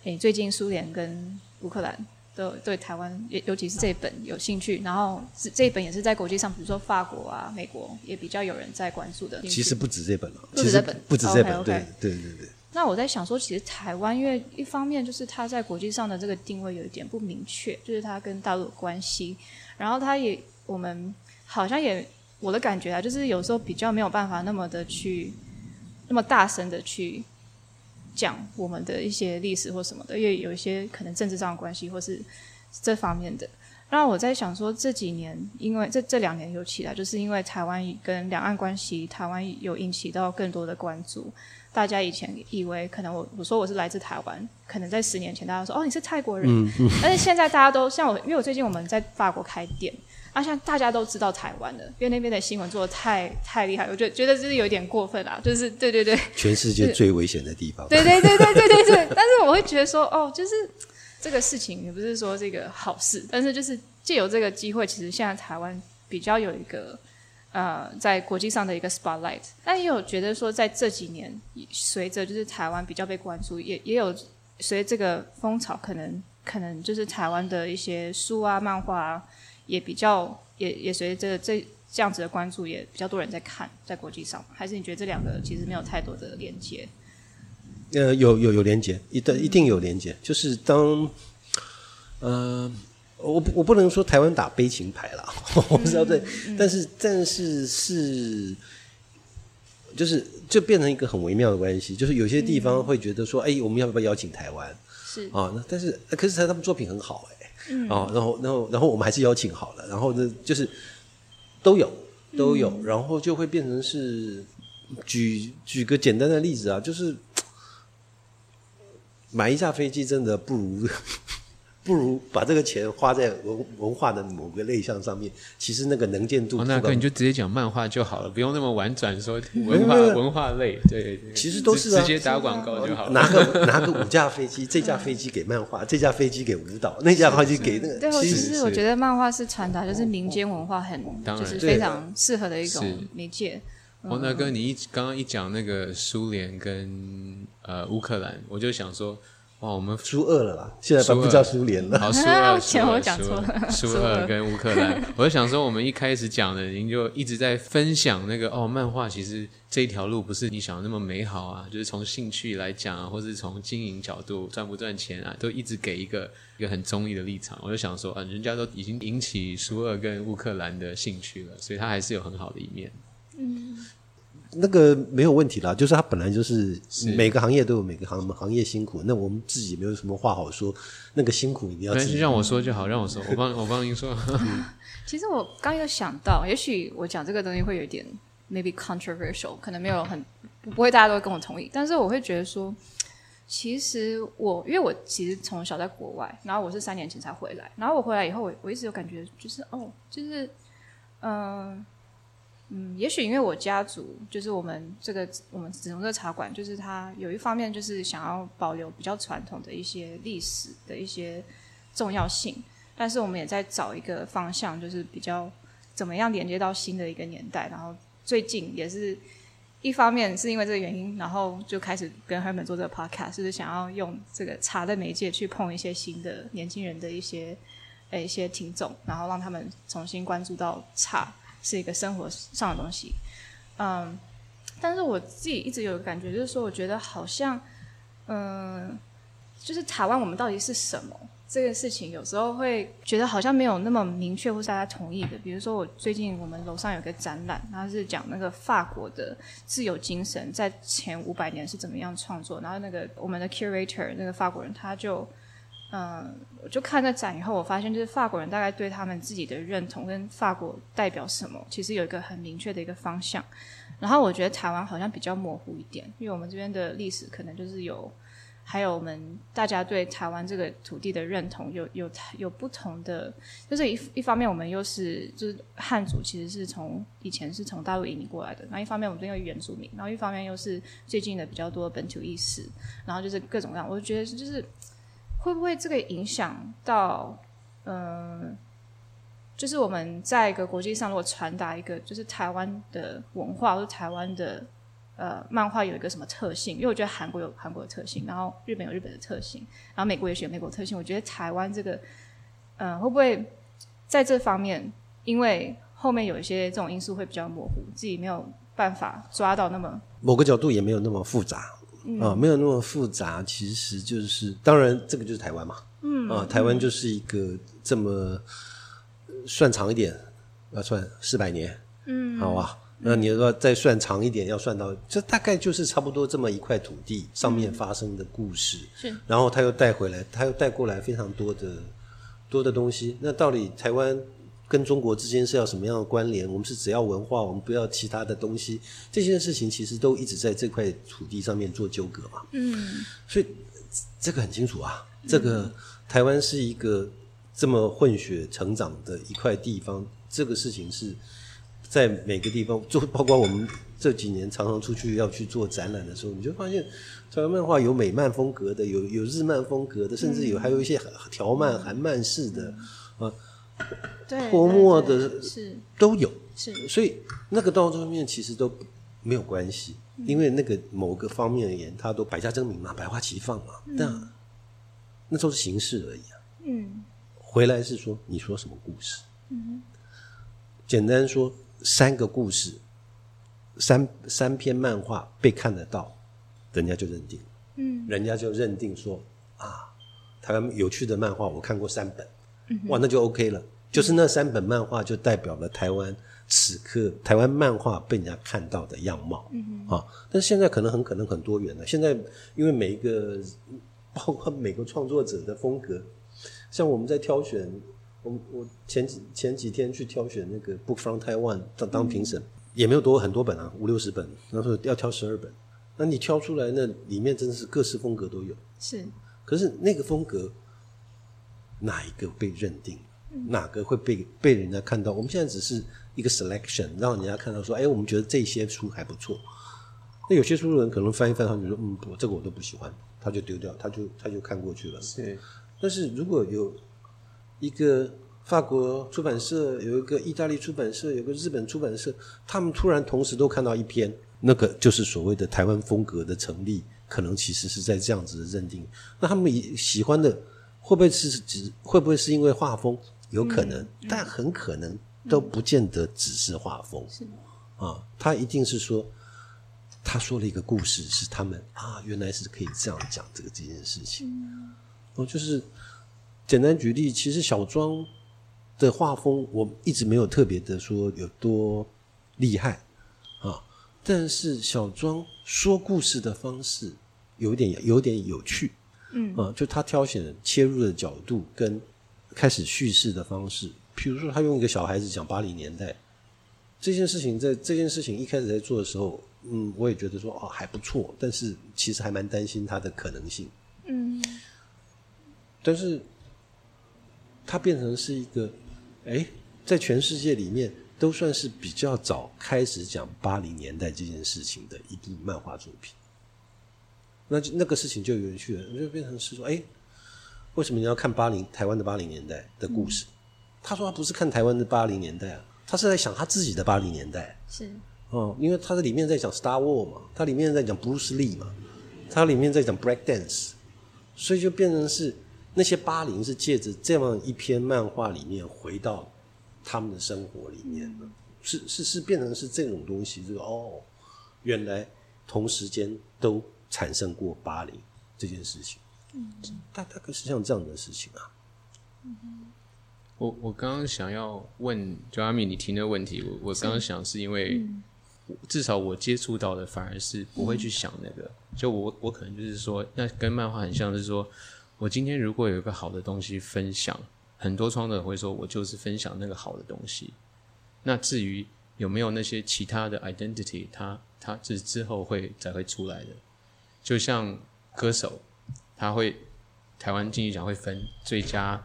哎，最近苏联跟乌克兰都对台湾，也尤其是这一本有兴趣，然后这这一本也是在国际上，比如说法国啊、美国也比较有人在关注的。其实不止这本了，不止这本不止这本对对对对。那我在想说，其实台湾因为一方面就是它在国际上的这个定位有一点不明确，就是它跟大陆有关系，然后它也我们好像也我的感觉啊，就是有时候比较没有办法那么的去那么大声的去讲我们的一些历史或什么的，因为有一些可能政治上的关系或是这方面的。那我在想说，这几年因为这这两年有起来，就是因为台湾跟两岸关系，台湾有引起到更多的关注。大家以前以为可能我我说我是来自台湾，可能在十年前大家说哦你是泰国人，但是现在大家都像我，因为我最近我们在法国开店，啊现在大家都知道台湾的，因为那边的新闻做的太太厉害，我觉得觉得就是有点过分啦，就是对对对，全世界最危险的地方，对对对对对对对，但是我会觉得说哦，就是这个事情也不是说这个好事，但是就是借由这个机会，其实现在台湾比较有一个。呃，在国际上的一个 spotlight，但也有觉得说，在这几年，随着就是台湾比较被关注，也也有随这个风潮，可能可能就是台湾的一些书啊、漫画啊，也比较也也随着这这样子的关注，也比较多人在看，在国际上，还是你觉得这两个其实没有太多的连接？呃，有有有连接，一定一定有连接，就是当，呃。我我不能说台湾打悲情牌了，我不知道对，但是但是是，就是就变成一个很微妙的关系，就是有些地方会觉得说，哎，我们要不要邀请台湾？是啊，那但是可是他们作品很好哎，啊，然后然后然后我们还是邀请好了，然后呢就是都有都有，然后就会变成是举举个简单的例子啊，就是 买一架飞机真的不如。不如把这个钱花在文文化的某个类项上面，其实那个能见度。那哥你就直接讲漫画就好了，不用那么婉转说文化文化类。对，其实都是直接打广告就好了。拿个拿个五架飞机，这架飞机给漫画，这架飞机给舞蹈，那架飞机给那个。对，其实我觉得漫画是传达就是民间文化很，就是非常适合的一种媒介。王大哥，你一刚刚一讲那个苏联跟呃乌克兰，我就想说。哇，我们苏二了啦，现在不叫苏联了。好，苏二，苏二，苏 二跟乌克兰。我就想说，我们一开始讲的，您就一直在分享那个哦，漫画其实这一条路不是你想的那么美好啊，就是从兴趣来讲啊，或是从经营角度赚不赚钱啊，都一直给一个一个很中意的立场。我就想说啊，人家都已经引起苏二跟乌克兰的兴趣了，所以他还是有很好的一面。嗯。那个没有问题啦，就是他本来就是每个行业都有每个行行业辛苦，那我们自己没有什么话好说。那个辛苦一定要自己让我说就好，让我说，我帮我帮您说。其实我刚有想到，也许我讲这个东西会有点 maybe controversial，可能没有很不会大家都会跟我同意，但是我会觉得说，其实我因为我其实从小在国外，然后我是三年前才回来，然后我回来以后，我我一直有感觉就是哦，就是嗯。嗯，也许因为我家族就是我们这个我们紫龙这茶馆，就是它有一方面就是想要保留比较传统的一些历史的一些重要性，但是我们也在找一个方向，就是比较怎么样连接到新的一个年代。然后最近也是一方面是因为这个原因，然后就开始跟 Herman 做这个 podcast，就是想要用这个茶的媒介去碰一些新的年轻人的一些呃一些听众，然后让他们重新关注到茶。是一个生活上的东西，嗯，但是我自己一直有个感觉，就是说，我觉得好像，嗯，就是台湾我们到底是什么这个事情，有时候会觉得好像没有那么明确或是大家同意的。比如说，我最近我们楼上有个展览，它是讲那个法国的自由精神在前五百年是怎么样创作，然后那个我们的 curator 那个法国人他就。嗯，我就看那展以后，我发现就是法国人大概对他们自己的认同跟法国代表什么，其实有一个很明确的一个方向。然后我觉得台湾好像比较模糊一点，因为我们这边的历史可能就是有，还有我们大家对台湾这个土地的认同有有有不同的，就是一一方面我们又是就是汉族，其实是从以前是从大陆移民过来的，那一方面我们这边有原住民，然后一方面又是最近的比较多本土意识，然后就是各种各样，我觉得就是。会不会这个影响到，嗯，就是我们在一个国际上，如果传达一个就是台湾的文化或者台湾的呃漫画有一个什么特性？因为我觉得韩国有韩国的特性，然后日本有日本的特性，然后美国也有美国特性。我觉得台湾这个，嗯，会不会在这方面，因为后面有一些这种因素会比较模糊，自己没有办法抓到那么某个角度也没有那么复杂。啊，没有那么复杂，其实就是当然，这个就是台湾嘛。嗯，啊，台湾就是一个这么算长一点，要算四百年。嗯，好吧。那你说再算长一点，要算到这大概就是差不多这么一块土地上面发生的故事。是，然后他又带回来，他又带过来非常多的多的东西。那到底台湾跟中国之间是要什么样的关联？我们是只要文化，我们不要其他的东西。这些事情其实都一直在这块土地上面做纠葛嘛。嗯，所以这个很清楚啊。这个台湾是一个这么混血成长的一块地方，这个事情是在每个地方，就包括我们这几年常常出去要去做展览的时候，你就发现台湾漫画有美漫风格的，有有日漫风格的，甚至有还有一些条漫、韩漫式的啊，对，泼墨对的对是都有。是，所以那个到这面其实都没有关系，因为那个某个方面而言，它都百家争鸣嘛，百花齐放嘛。但那都是形式而已啊。嗯回来是说你说什么故事？嗯简单说，三个故事，三三篇漫画被看得到，人家就认定，嗯人家就认定说啊，台湾有趣的漫画我看过三本，哇，那就 OK 了。就是那三本漫画就代表了台湾此刻台湾漫画被人家看到的样貌，啊，但是现在可能很可能很多元了。现在因为每一个包括每个创作者的风格，像我们在挑选，我我前几前几天去挑选那个 Book from Taiwan 当当评审，也没有多很多本啊，五六十本，然后要挑十二本，那你挑出来那里面真的是各式风格都有，是。可是那个风格哪一个被认定，哪个会被被人家看到？我们现在只是一个 selection，让人家看到说，哎，我们觉得这些书还不错。那有些书的人可能翻一翻，他就说，嗯，不，这个我都不喜欢，他就丢掉，他就他就看过去了。是但是如果有一个法国出版社，有一个意大利出版社，有个日本出版社，他们突然同时都看到一篇，那个就是所谓的台湾风格的成立，可能其实是在这样子的认定。那他们也喜欢的会不会是只会不会是因为画风？有可能，但很可能都不见得只是画风。是啊，他一定是说，他说了一个故事，是他们啊，原来是可以这样讲这个这件事情。哦，就是简单举例，其实小庄的画风，我一直没有特别的说有多厉害啊，但是小庄说故事的方式有点有点有趣，嗯啊，就他挑选切入的角度跟开始叙事的方式，比如说他用一个小孩子讲八零年代这件事情，在这件事情一开始在做的时候，嗯，我也觉得说哦还不错，但是其实还蛮担心它的可能性。嗯但是它变成是一个，哎，在全世界里面都算是比较早开始讲八零年代这件事情的一部漫画作品。那就那个事情就有趣了，就变成是说，哎，为什么你要看八零台湾的八零年代的故事？他说他不是看台湾的八零年代啊，他是在想他自己的八零年代。是哦，因为他在里面在讲 Star War 嘛，他里面在讲 Bruce Lee 嘛，他里面在讲 Break Dance，所以就变成是那些八零是借着这样一篇漫画里面回到他们的生活里面的，是是是变成是这种东西，就是哦，原来同时间都产生过巴黎这件事情，嗯，大大概是像这样的事情啊，我我刚刚想要问 Joami，你提那个问题，我我刚刚想是因为、至少我接触到的反而是不会去想那个，就我我可能就是说，那跟漫画很像是说，我今天如果有一个好的东西分享，很多创作者会说我就是分享那个好的东西，那至于有没有那些其他的 identity，它它是之后会才会出来的，就像歌手，他会台湾金曲奖会分最佳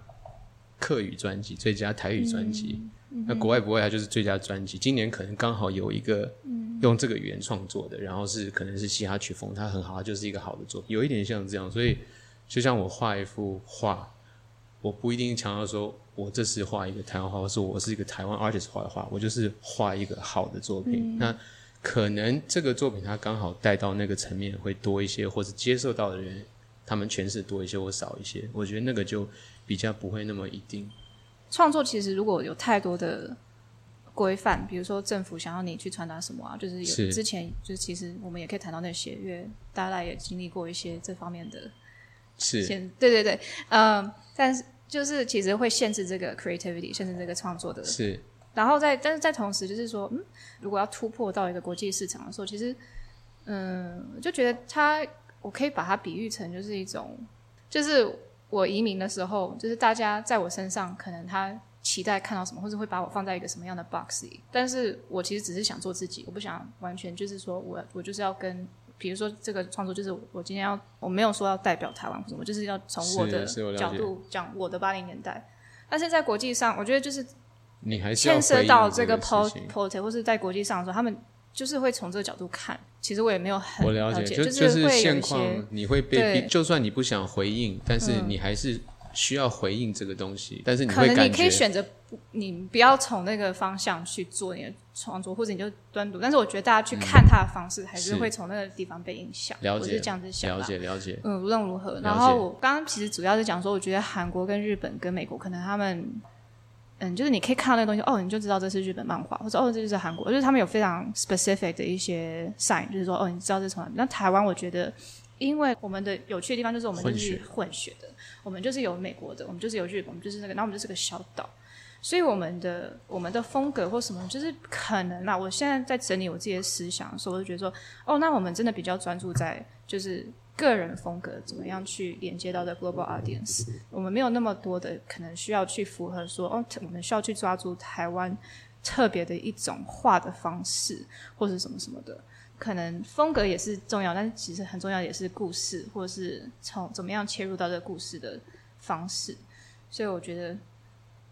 客语专辑、最佳台语专辑。那国外不会，它就是最佳专辑。今年可能刚好有一个用这个语言创作的，然后是可能是嘻哈曲风，它很好，它就是一个好的作品，有一点像这样。所以，就像我画一幅画，我不一定强调说我这是画一个台湾画，或是我是一个台湾 artist 画的画，我就是画一个好的作品。那可能这个作品它刚好带到那个层面会多一些，或者接受到的人他们诠释多一些或少一些，我觉得那个就比较不会那么一定。创作其实如果有太多的规范，比如说政府想要你去传达什么啊，就是有是。之前就是其实我们也可以谈到那些，因为大家也经历过一些这方面的是，对对对，嗯，但是就是其实会限制这个 creativity，限制这个创作的是然后在，但是在同时，就是说，嗯，如果要突破到一个国际市场的时候，其实，嗯，就觉得它，我可以把它比喻成就是一种，就是我移民的时候，就是大家在我身上可能他期待看到什么，或者会把我放在一个什么样的 box 里，但是我其实只是想做自己，我不想完全就是说我我就是要跟。比如说，这个创作就是我今天要，我没有说要代表台湾什么，就是要从我的角度讲我的八零年代。但是在国际上，我觉得就是你还牵涉到这个 pol pol 或是在国际上的时候，他们就是会从这个角度看。其实我也没有很了解，就是会现况，你会被逼，就算你不想回应，但是你还是。需要回应这个东西，但是你可能你可以选择你不要从那个方向去做你的创作，或者你就端读。但是我觉得大家去看他的方式，还是会从那个地方被影响。了解，我是这样子想。了解，了解。嗯，无论如何，然后我刚刚其实主要是讲说，我觉得韩国跟日本跟美国，可能他们，嗯，就是你可以看到那个东西，哦，你就知道这是日本漫画，或者哦，这就是韩国，就是他们有非常 specific 的一些 sign，就是说，哦，你知道这是从哪？那台湾，我觉得。因为我们的有趣的地方就是我们就是混血的，我们就是有美国的，我们就是有日本，我们就是那个，然后我们就是个小岛，所以我们的我们的风格或什么，就是可能啦，我现在在整理我自己的思想的时候，我就觉得说，哦，那我们真的比较专注在就是个人风格怎么样去连接到的 global audience，我们没有那么多的可能需要去符合说，哦，我们需要去抓住台湾特别的一种画的方式或者什么什么的。可能风格也是重要，但是其实很重要也是故事，或者是从怎么样切入到这个故事的方式。所以我觉得，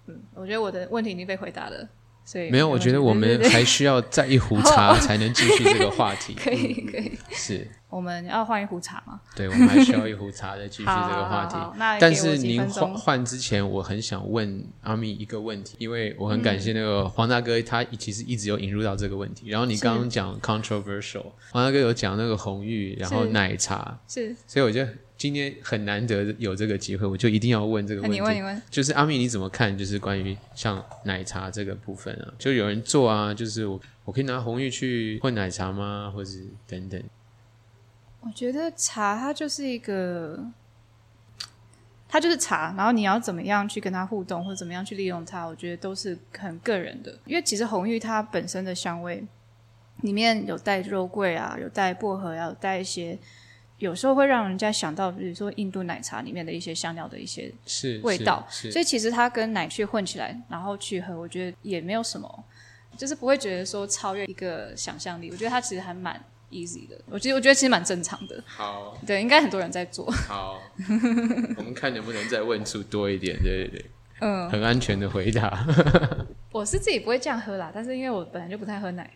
嗯，我觉得我的问题已经被回答了。所以没有，我觉得我们还需要再一壶茶才能继续这个话题。可以，可以，是。我们要换一壶茶吗？对，我们还需要一壶茶再继续这个话题。那但是您换换之前，我很想问阿米一个问题，因为我很感谢那个黄大哥，他其实一直有引入到这个问题。然后你刚刚讲 controversial，黄大哥有讲那个红玉，然后奶茶，是，所以我就今天很难得有这个机会，我就一定要问这个问题。你问，你问，就是阿米你怎么看？就是关于像奶茶这个部分啊，就有人做啊，就是我我可以拿红玉去混奶茶吗？或者等等。我觉得茶它就是一个，它就是茶，然后你要怎么样去跟它互动，或者怎么样去利用它，我觉得都是很个人的。因为其实红玉它本身的香味里面有带肉桂啊，有带薄荷啊，有带一些，有时候会让人家想到，比如说印度奶茶里面的一些香料的一些味道。所以其实它跟奶去混起来，然后去喝，我觉得也没有什么，就是不会觉得说超越一个想象力。我觉得它其实还蛮。easy 的，我觉得我觉得其实蛮正常的。好，对，应该很多人在做。好，我们看能不能再问出多一点，对对对，嗯，很安全的回答。我是自己不会这样喝啦，但是因为我本来就不太喝奶。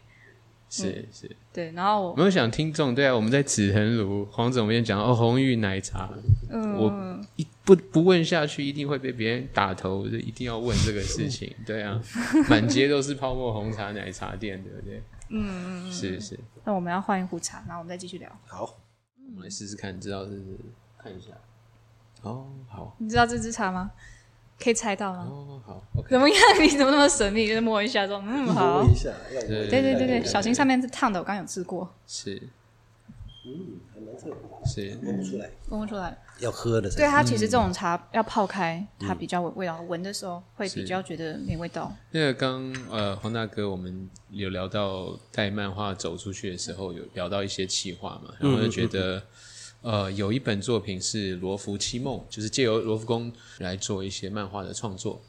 是是，对，然后我没有想听众，对啊，我们在紫藤庐黄总边讲哦，红玉奶茶，嗯，我一不不问下去，一定会被别人打头，就一定要问这个事情，对啊，满街都是泡沫红茶奶茶店，对不对？嗯，是是。那我们要换一壶茶，然后我们再继续聊。好，我们来试试看，知道是看一下。哦，好。你知道这支茶吗？可以猜到吗？哦，好。怎么样？你怎么那么神秘？就是摸一下，说嗯，好。摸一下，对对对对，小心上面是烫的，我刚有吃过。是。嗯，还蛮特别，是闻不出来，闻不出来，要喝的。对它其实这种茶要泡开，它比较味道，闻的时候会比较觉得没味道。那个刚呃黄大哥，我们有聊到带漫画走出去的时候，有聊到一些企划嘛，然后就觉得呃有一本作品是罗浮七梦，就是借由罗浮宫来做一些漫画的创作。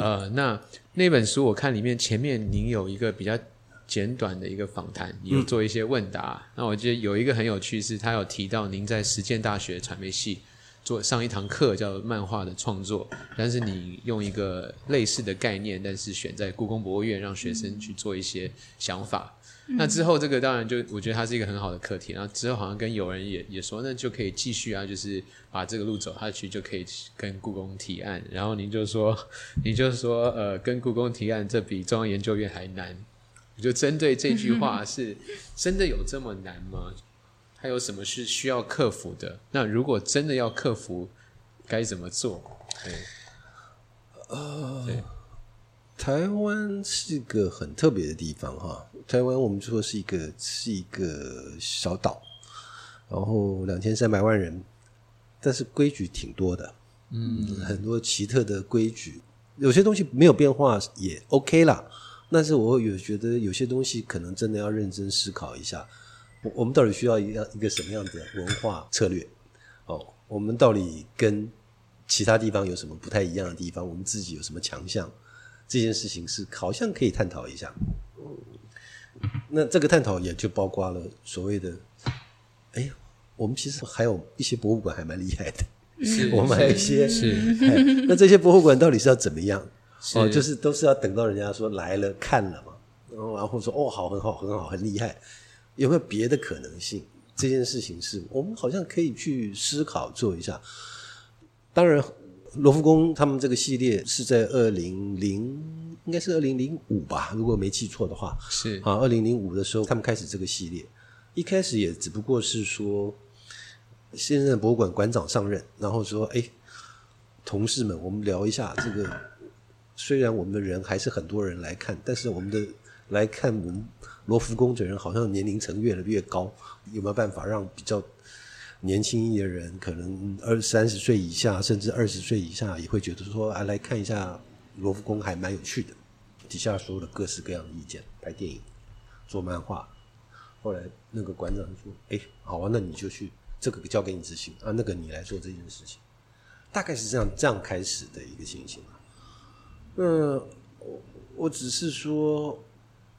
呃，那那本书我看里面前面您有一个比较。简短的一个访谈，有做一些问答。那我觉得有一个很有趣，是他有提到您在实践大学传媒系做上一堂课叫漫画的创作，但是你用一个类似的概念，但是选在故宫博物院让学生去做一些想法。那之后这个当然就我觉得它是一个很好的课题。然后之后好像跟有人也也说，那就可以继续啊，就是把这个路走下去，就可以跟故宫提案。然后您就说，您就说，呃，跟故宫提案，这比中央研究院还难。我就针对这句话，是真的有这么难吗？还有什么是需要克服的？那如果真的要克服，该怎么做？对，呃，台湾是个很特别的地方哈。台湾我们说是一个是一个小岛，然后两千三百万人，但是规矩挺多的，嗯，很多奇特的规矩，有些东西没有变化也 OK 啦。但是我有觉得有些东西可能真的要认真思考一下，我我们到底需要一样一个什么样的文化策略？哦，我们到底跟其他地方有什么不太一样的地方，我们自己有什么强项，这件事情是好像可以探讨一下。那这个探讨也就包括了所谓的，哎，我们其实还有一些博物馆还蛮厉害的，是 我们还有一些是哎那这些博物馆到底是要怎么样？哦，就是都是要等到人家说来了看了嘛，然后然后说哦好很好很好很厉害，有没有别的可能性？这件事情是我们好像可以去思考做一下。当然，罗浮宫他们这个系列是在二零零应该是二零零五吧，如果没记错的话，是啊，二零零五的时候他们开始这个系列，一开始也只不过是说现任博物馆馆长上任，然后说哎，同事们，我们聊一下这个。虽然我们的人还是很多人来看，但是我们的来看我们罗浮宫的人好像年龄层越来越高，有没有办法让比较年轻一点的人，可能二三十岁以下，甚至二十岁以下，也会觉得说啊，来看一下罗浮宫还蛮有趣的。底下说了各式各样的意见，拍电影、做漫画。后来那个馆长说：“哎，好啊，那你就去这个交给你执行啊，那个你来做这件事情。”大概是这样这样开始的一个情形啊。嗯，我我只是说，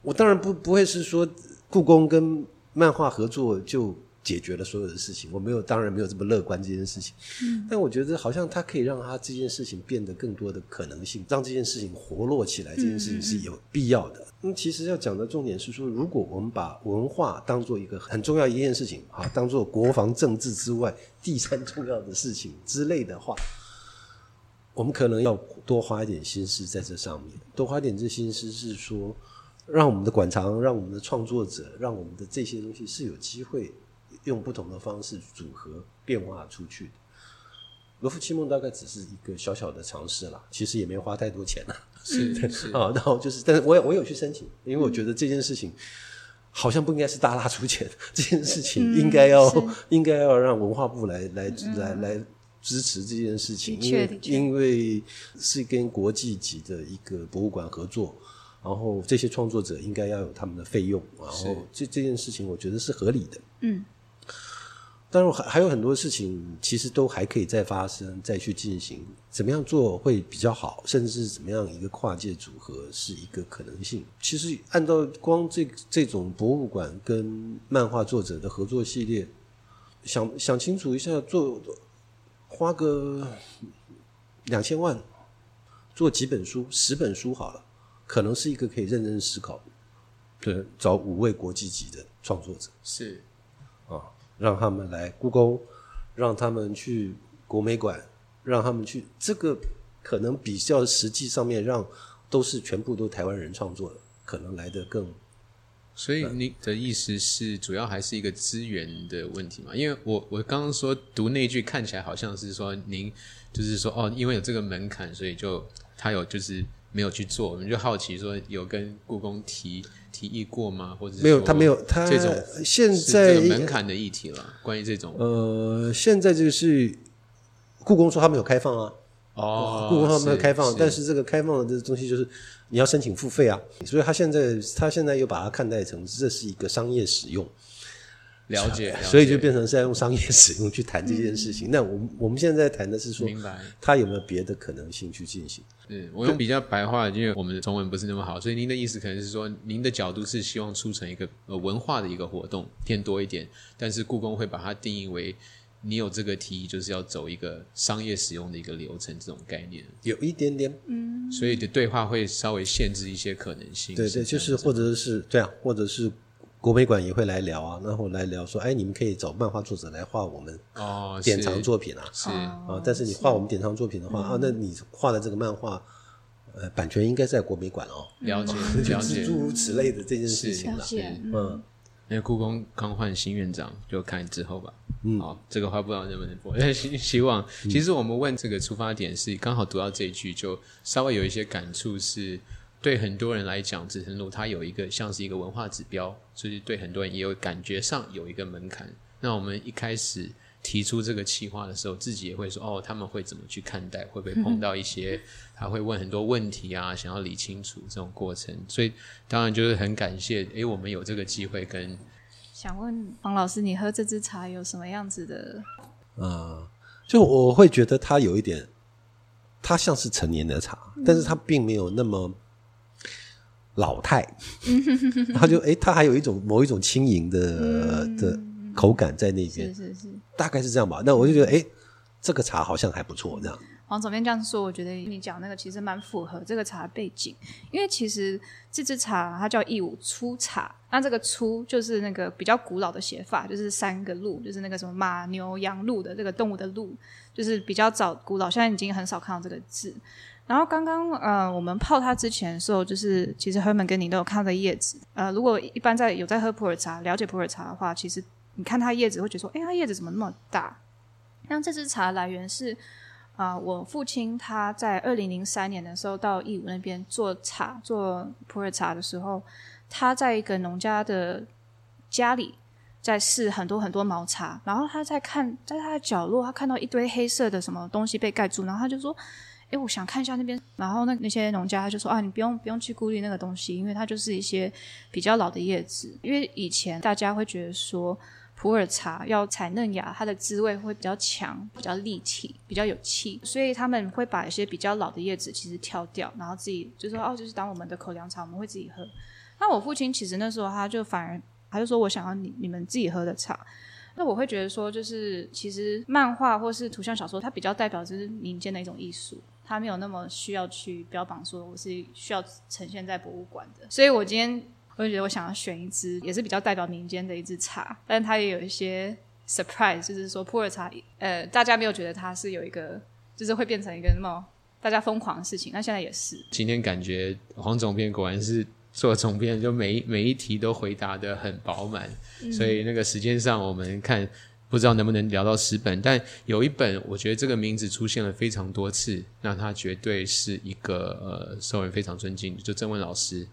我当然不不会是说故宫跟漫画合作就解决了所有的事情，我没有，当然没有这么乐观这件事情。嗯，但我觉得好像它可以让他这件事情变得更多的可能性，让这件事情活络起来，这件事情是有必要的。那其实要讲的重点是说，如果我们把文化当做一个很重要一件事情啊，当做国防政治之外第三重要的事情之类的话。我们可能要多花一点心思在这上面，多花点这心思是说，让我们的馆藏、让我们的创作者、让我们的这些东西是有机会用不同的方式组合变化出去的。罗浮七梦大概只是一个小小的尝试啦，其实也没有花太多钱啦。是是 啊，然后就是，但是我我有去申请，因为我觉得这件事情好像不应该是大拉出钱，这件事情应该要应该要让文化部来来来来。支持这件事情，因为因为是跟国际级的一个博物馆合作，然后这些创作者应该要有他们的费用，然后这这件事情我觉得是合理的。嗯，当然还还有很多事情，其实都还可以再发生，再去进行，怎么样做会比较好，甚至是怎么样一个跨界组合是一个可能性。其实按照光这这种博物馆跟漫画作者的合作系列，想想清楚一下做。花个两千万做几本书，十本书好了，可能是一个可以认真思考。对，找五位国际级的创作者是啊，让他们来故宫，让他们去国美馆，让他们去这个可能比较实际上面让都是全部都台湾人创作的，可能来的更。所以你的意思是，主要还是一个资源的问题嘛？因为我我刚刚说读那句看起来好像是说您就是说哦，因为有这个门槛，所以就他有就是没有去做。我们就好奇说，有跟故宫提提议过吗？或者没有？他没有，他这种现在门槛的议题了。关于这种呃，现在这个是故宫说他没有开放啊。哦，故宫他没有开放，但是这个开放的这东西就是。你要申请付费啊，所以他现在他现在又把它看待成这是一个商业使用，了解，所以就变成是在用商业使用去谈这件事情。那我们我们现在谈的是说，明白他有没有别的可能性去进行？嗯，我用比较白话，因为我们的中文不是那么好，所以您的意思可能是说，您的角度是希望促成一个呃文化的一个活动偏多一点，但是故宫会把它定义为。你有这个提议，就是要走一个商业使用的一个流程，这种概念有一点点，嗯，所以的对话会稍微限制一些可能性。对对，就是或者是这样，或者是国美馆也会来聊啊，然后来聊说，哎，你们可以找漫画作者来画我们哦典藏作品啊，是啊，但是你画我们典藏作品的话啊，那你画的这个漫画，呃，版权应该在国美馆哦，了解 了解，诸如此类的这件事情了，嗯。因为故宫刚换新院长，就看之后吧。嗯，好，这个话不知道能不能播。希 希望，其实我们问这个出发点是刚好读到这一句，就稍微有一些感触，是对很多人来讲，紫藤路它有一个像是一个文化指标，所以对很多人也有感觉上有一个门槛。那我们一开始。提出这个企划的时候，自己也会说哦，他们会怎么去看待？会不会碰到一些他会问很多问题啊？想要理清楚这种过程，所以当然就是很感谢，诶，我们有这个机会跟。想问黄老师，你喝这支茶有什么样子的？啊，就我会觉得它有一点它像是成年的茶，但是它并没有那么老态，它就哎，它还有一种某一种轻盈的的口感在那边，是是是。大概是这样吧。那我就觉得，哎，这个茶好像还不错，这样。黄总编这样说，我觉得你讲那个其实蛮符合这个茶背景，因为其实这支茶它叫义武粗茶，那这个粗就是那个比较古老的写法，就是三个鹿，就是那个什么马牛羊鹿的这个动物的鹿，就是比较早古老，现在已经很少看到这个字。然后刚刚呃，我们泡它之前的时候，就是其实 Herman 跟你都有看到叶子，呃，如果一般在有在喝普洱茶、了解普洱茶的话，其实你看它叶子会觉得说，哎，它叶子怎么那么大？那这支茶来源是。啊，我父亲他在二零零三年的时候到义乌那边做茶，做普洱茶的时候，他在一个农家的家里在试很多很多毛茶，然后他在看，在他的角落，他看到一堆黑色的什么东西被盖住，然后他就说：“哎，我想看一下那边。”然后那那些农家他就说：“啊，你不用不用去顾虑那个东西，因为它就是一些比较老的叶子，因为以前大家会觉得说。”普洱茶要采嫩芽，它的滋味会比较强，比较立体，比较有气，所以他们会把一些比较老的叶子其实挑掉，然后自己就说哦，就是当我们的口粮茶，我们会自己喝。那我父亲其实那时候他就反而他就说我想要你你们自己喝的茶。那我会觉得说，就是其实漫画或是图像小说，它比较代表就是民间的一种艺术，它没有那么需要去标榜说我是需要呈现在博物馆的。所以我今天。我就觉得我想要选一支也是比较代表民间的一支茶，但它也有一些 surprise，就是说普洱茶，呃，大家没有觉得它是有一个，就是会变成一个那么大家疯狂的事情，那现在也是。今天感觉黄总编果然是做总编，就每每一题都回答的很饱满，所以那个时间上我们看不知道能不能聊到十本，但有一本我觉得这个名字出现了非常多次，那它绝对是一个呃受人非常尊敬，就郑文老师。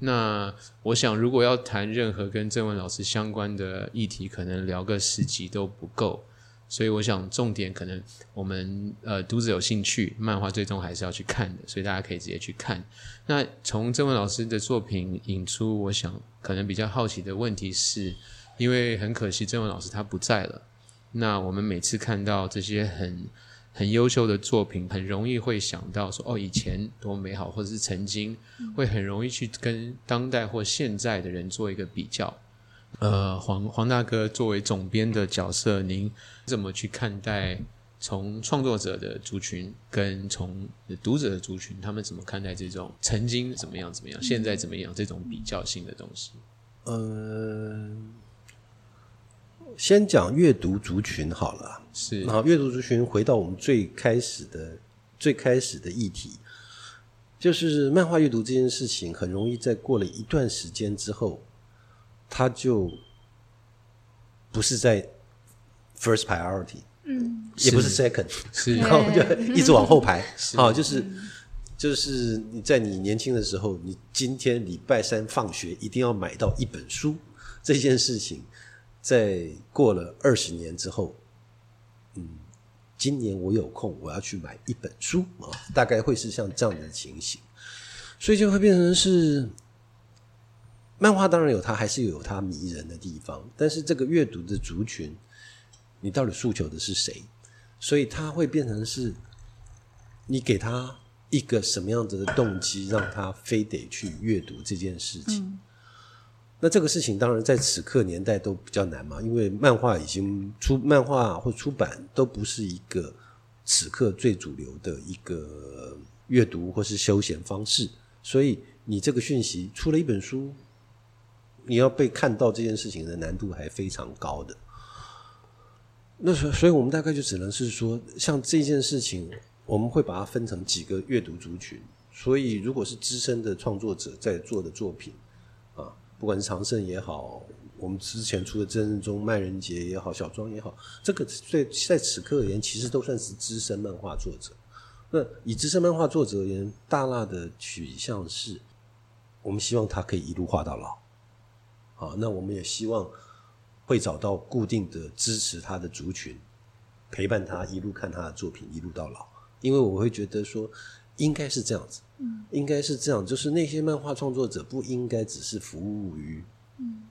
那我想，如果要谈任何跟郑文老师相关的议题，可能聊个十集都不够。所以我想，重点可能我们呃读者有兴趣，漫画最终还是要去看的，所以大家可以直接去看。那从郑文老师的作品引出，我想可能比较好奇的问题是，因为很可惜郑文老师他不在了。那我们每次看到这些很。很优秀的作品，很容易会想到说，哦，以前多美好，或者是曾经，会很容易去跟当代或现在的人做一个比较。呃，黄黄大哥作为总编的角色，您怎么去看待从创作者的族群跟从读者的族群，他们怎么看待这种曾经怎么样怎么样，现在怎么样这种比较性的东西？嗯。先讲阅读族群好了，是。然后阅读族群回到我们最开始的最开始的议题，就是漫画阅读这件事情，很容易在过了一段时间之后，它就不是在 first priority，嗯，也不是 second，是。然后就一直往后排，好，就是就是你在你年轻的时候，你今天礼拜三放学一定要买到一本书这件事情。在过了二十年之后，嗯，今年我有空，我要去买一本书啊，大概会是像这样的情形，所以就会变成是漫画，当然有它，还是有它迷人的地方，但是这个阅读的族群，你到底诉求的是谁？所以它会变成是，你给他一个什么样子的动机，让他非得去阅读这件事情。那这个事情当然在此刻年代都比较难嘛，因为漫画已经出漫画或出版都不是一个此刻最主流的一个阅读或是休闲方式，所以你这个讯息出了一本书，你要被看到这件事情的难度还非常高的。那所所以，我们大概就只能是说，像这件事情，我们会把它分成几个阅读族群。所以，如果是资深的创作者在做的作品。不管是长盛也好，我们之前出的真人中麦人杰也好，小庄也好，这个在在此刻而言，其实都算是资深漫画作者。那以资深漫画作者而言，大辣的取向是，我们希望他可以一路画到老。好，那我们也希望会找到固定的支持他的族群，陪伴他一路看他的作品一路到老。因为我会觉得说。应该是这样子，嗯，应该是这样，就是那些漫画创作者不应该只是服务于，嗯，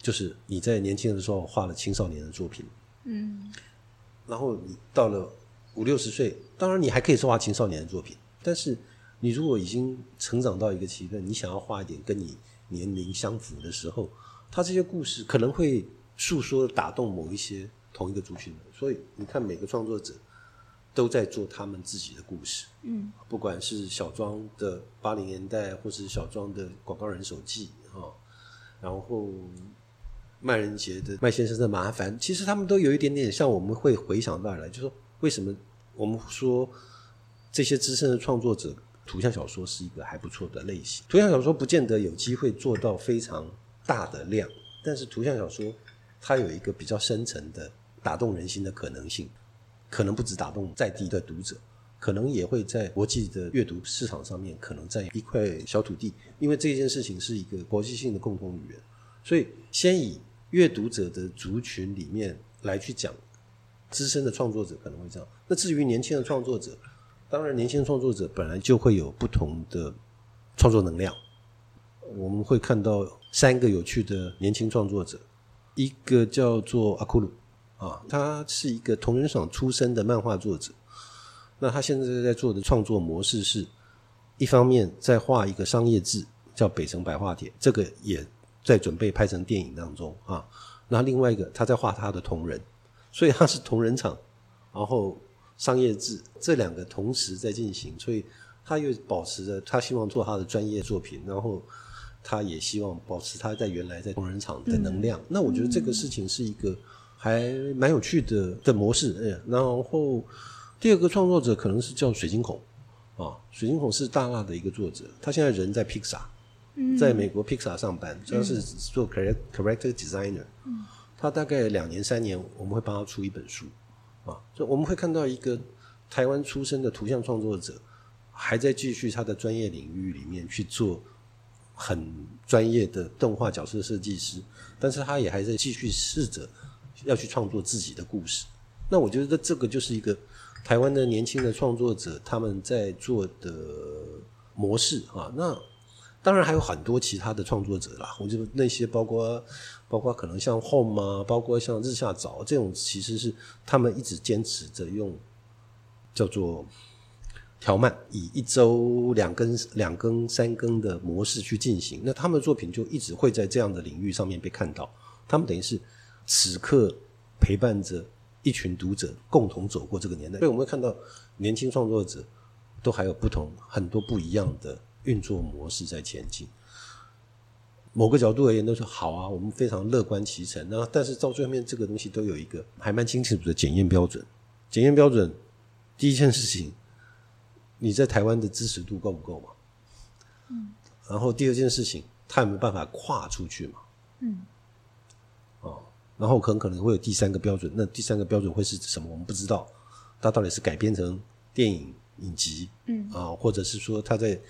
就是你在年轻的时候画了青少年的作品，嗯，然后你到了五六十岁，当然你还可以说画青少年的作品，但是你如果已经成长到一个阶段，你想要画一点跟你年龄相符的时候，他这些故事可能会诉说打动某一些同一个族群的。所以你看，每个创作者都在做他们自己的故事。嗯，不管是小庄的八零年代，或是小庄的广告人手记啊，然后麦仁杰的麦先生的麻烦，其实他们都有一点点像我们会回想到来，就说为什么我们说这些资深的创作者，图像小说是一个还不错的类型。图像小说不见得有机会做到非常大的量，但是图像小说它有一个比较深层的打动人心的可能性，可能不止打动在地的读者。可能也会在国际的阅读市场上面，可能在一块小土地，因为这件事情是一个国际性的共同语言，所以先以阅读者的族群里面来去讲，资深的创作者可能会这样。那至于年轻的创作者，当然年轻的创作者本来就会有不同的创作能量。我们会看到三个有趣的年轻创作者，一个叫做阿库鲁啊，他是一个同人赏出身的漫画作者。那他现在在做的创作模式是，一方面在画一个商业志，叫《北城白话帖》，这个也在准备拍成电影当中啊。那另外一个，他在画他的同人，所以他是同人场，然后商业志这两个同时在进行，所以他又保持着他希望做他的专业作品，然后他也希望保持他在原来在同人场的能量。那我觉得这个事情是一个还蛮有趣的的模式，哎，然后。第二个创作者可能是叫水晶孔啊，水晶孔是大辣的一个作者，他现在人在 Pixar，在美国 Pixar 上班，主要是做 character designer。嗯他大概两年三年，我们会帮他出一本书啊，就我们会看到一个台湾出身的图像创作者，还在继续他的专业领域里面去做很专业的动画角色设计师，但是他也还在继续试着要去创作自己的故事。那我觉得这个就是一个。台湾的年轻的创作者他们在做的模式啊，那当然还有很多其他的创作者啦。我就那些包括包括可能像 Home 啊，包括像日下早这种，其实是他们一直坚持着用叫做条漫，以一周两更、两更、三更的模式去进行。那他们的作品就一直会在这样的领域上面被看到。他们等于是此刻陪伴着。一群读者共同走过这个年代，所以我们会看到年轻创作者都还有不同很多不一样的运作模式在前进。某个角度而言，都是好啊，我们非常乐观其成。那但是到最后面，这个东西都有一个还蛮清楚的检验标准。检验标准第一件事情，你在台湾的支持度够不够嘛？嗯。然后第二件事情，他有没有办法跨出去嘛？嗯。哦。然后很可能会有第三个标准，那第三个标准会是什么？我们不知道，它到底是改编成电影影集，嗯啊，或者是说他在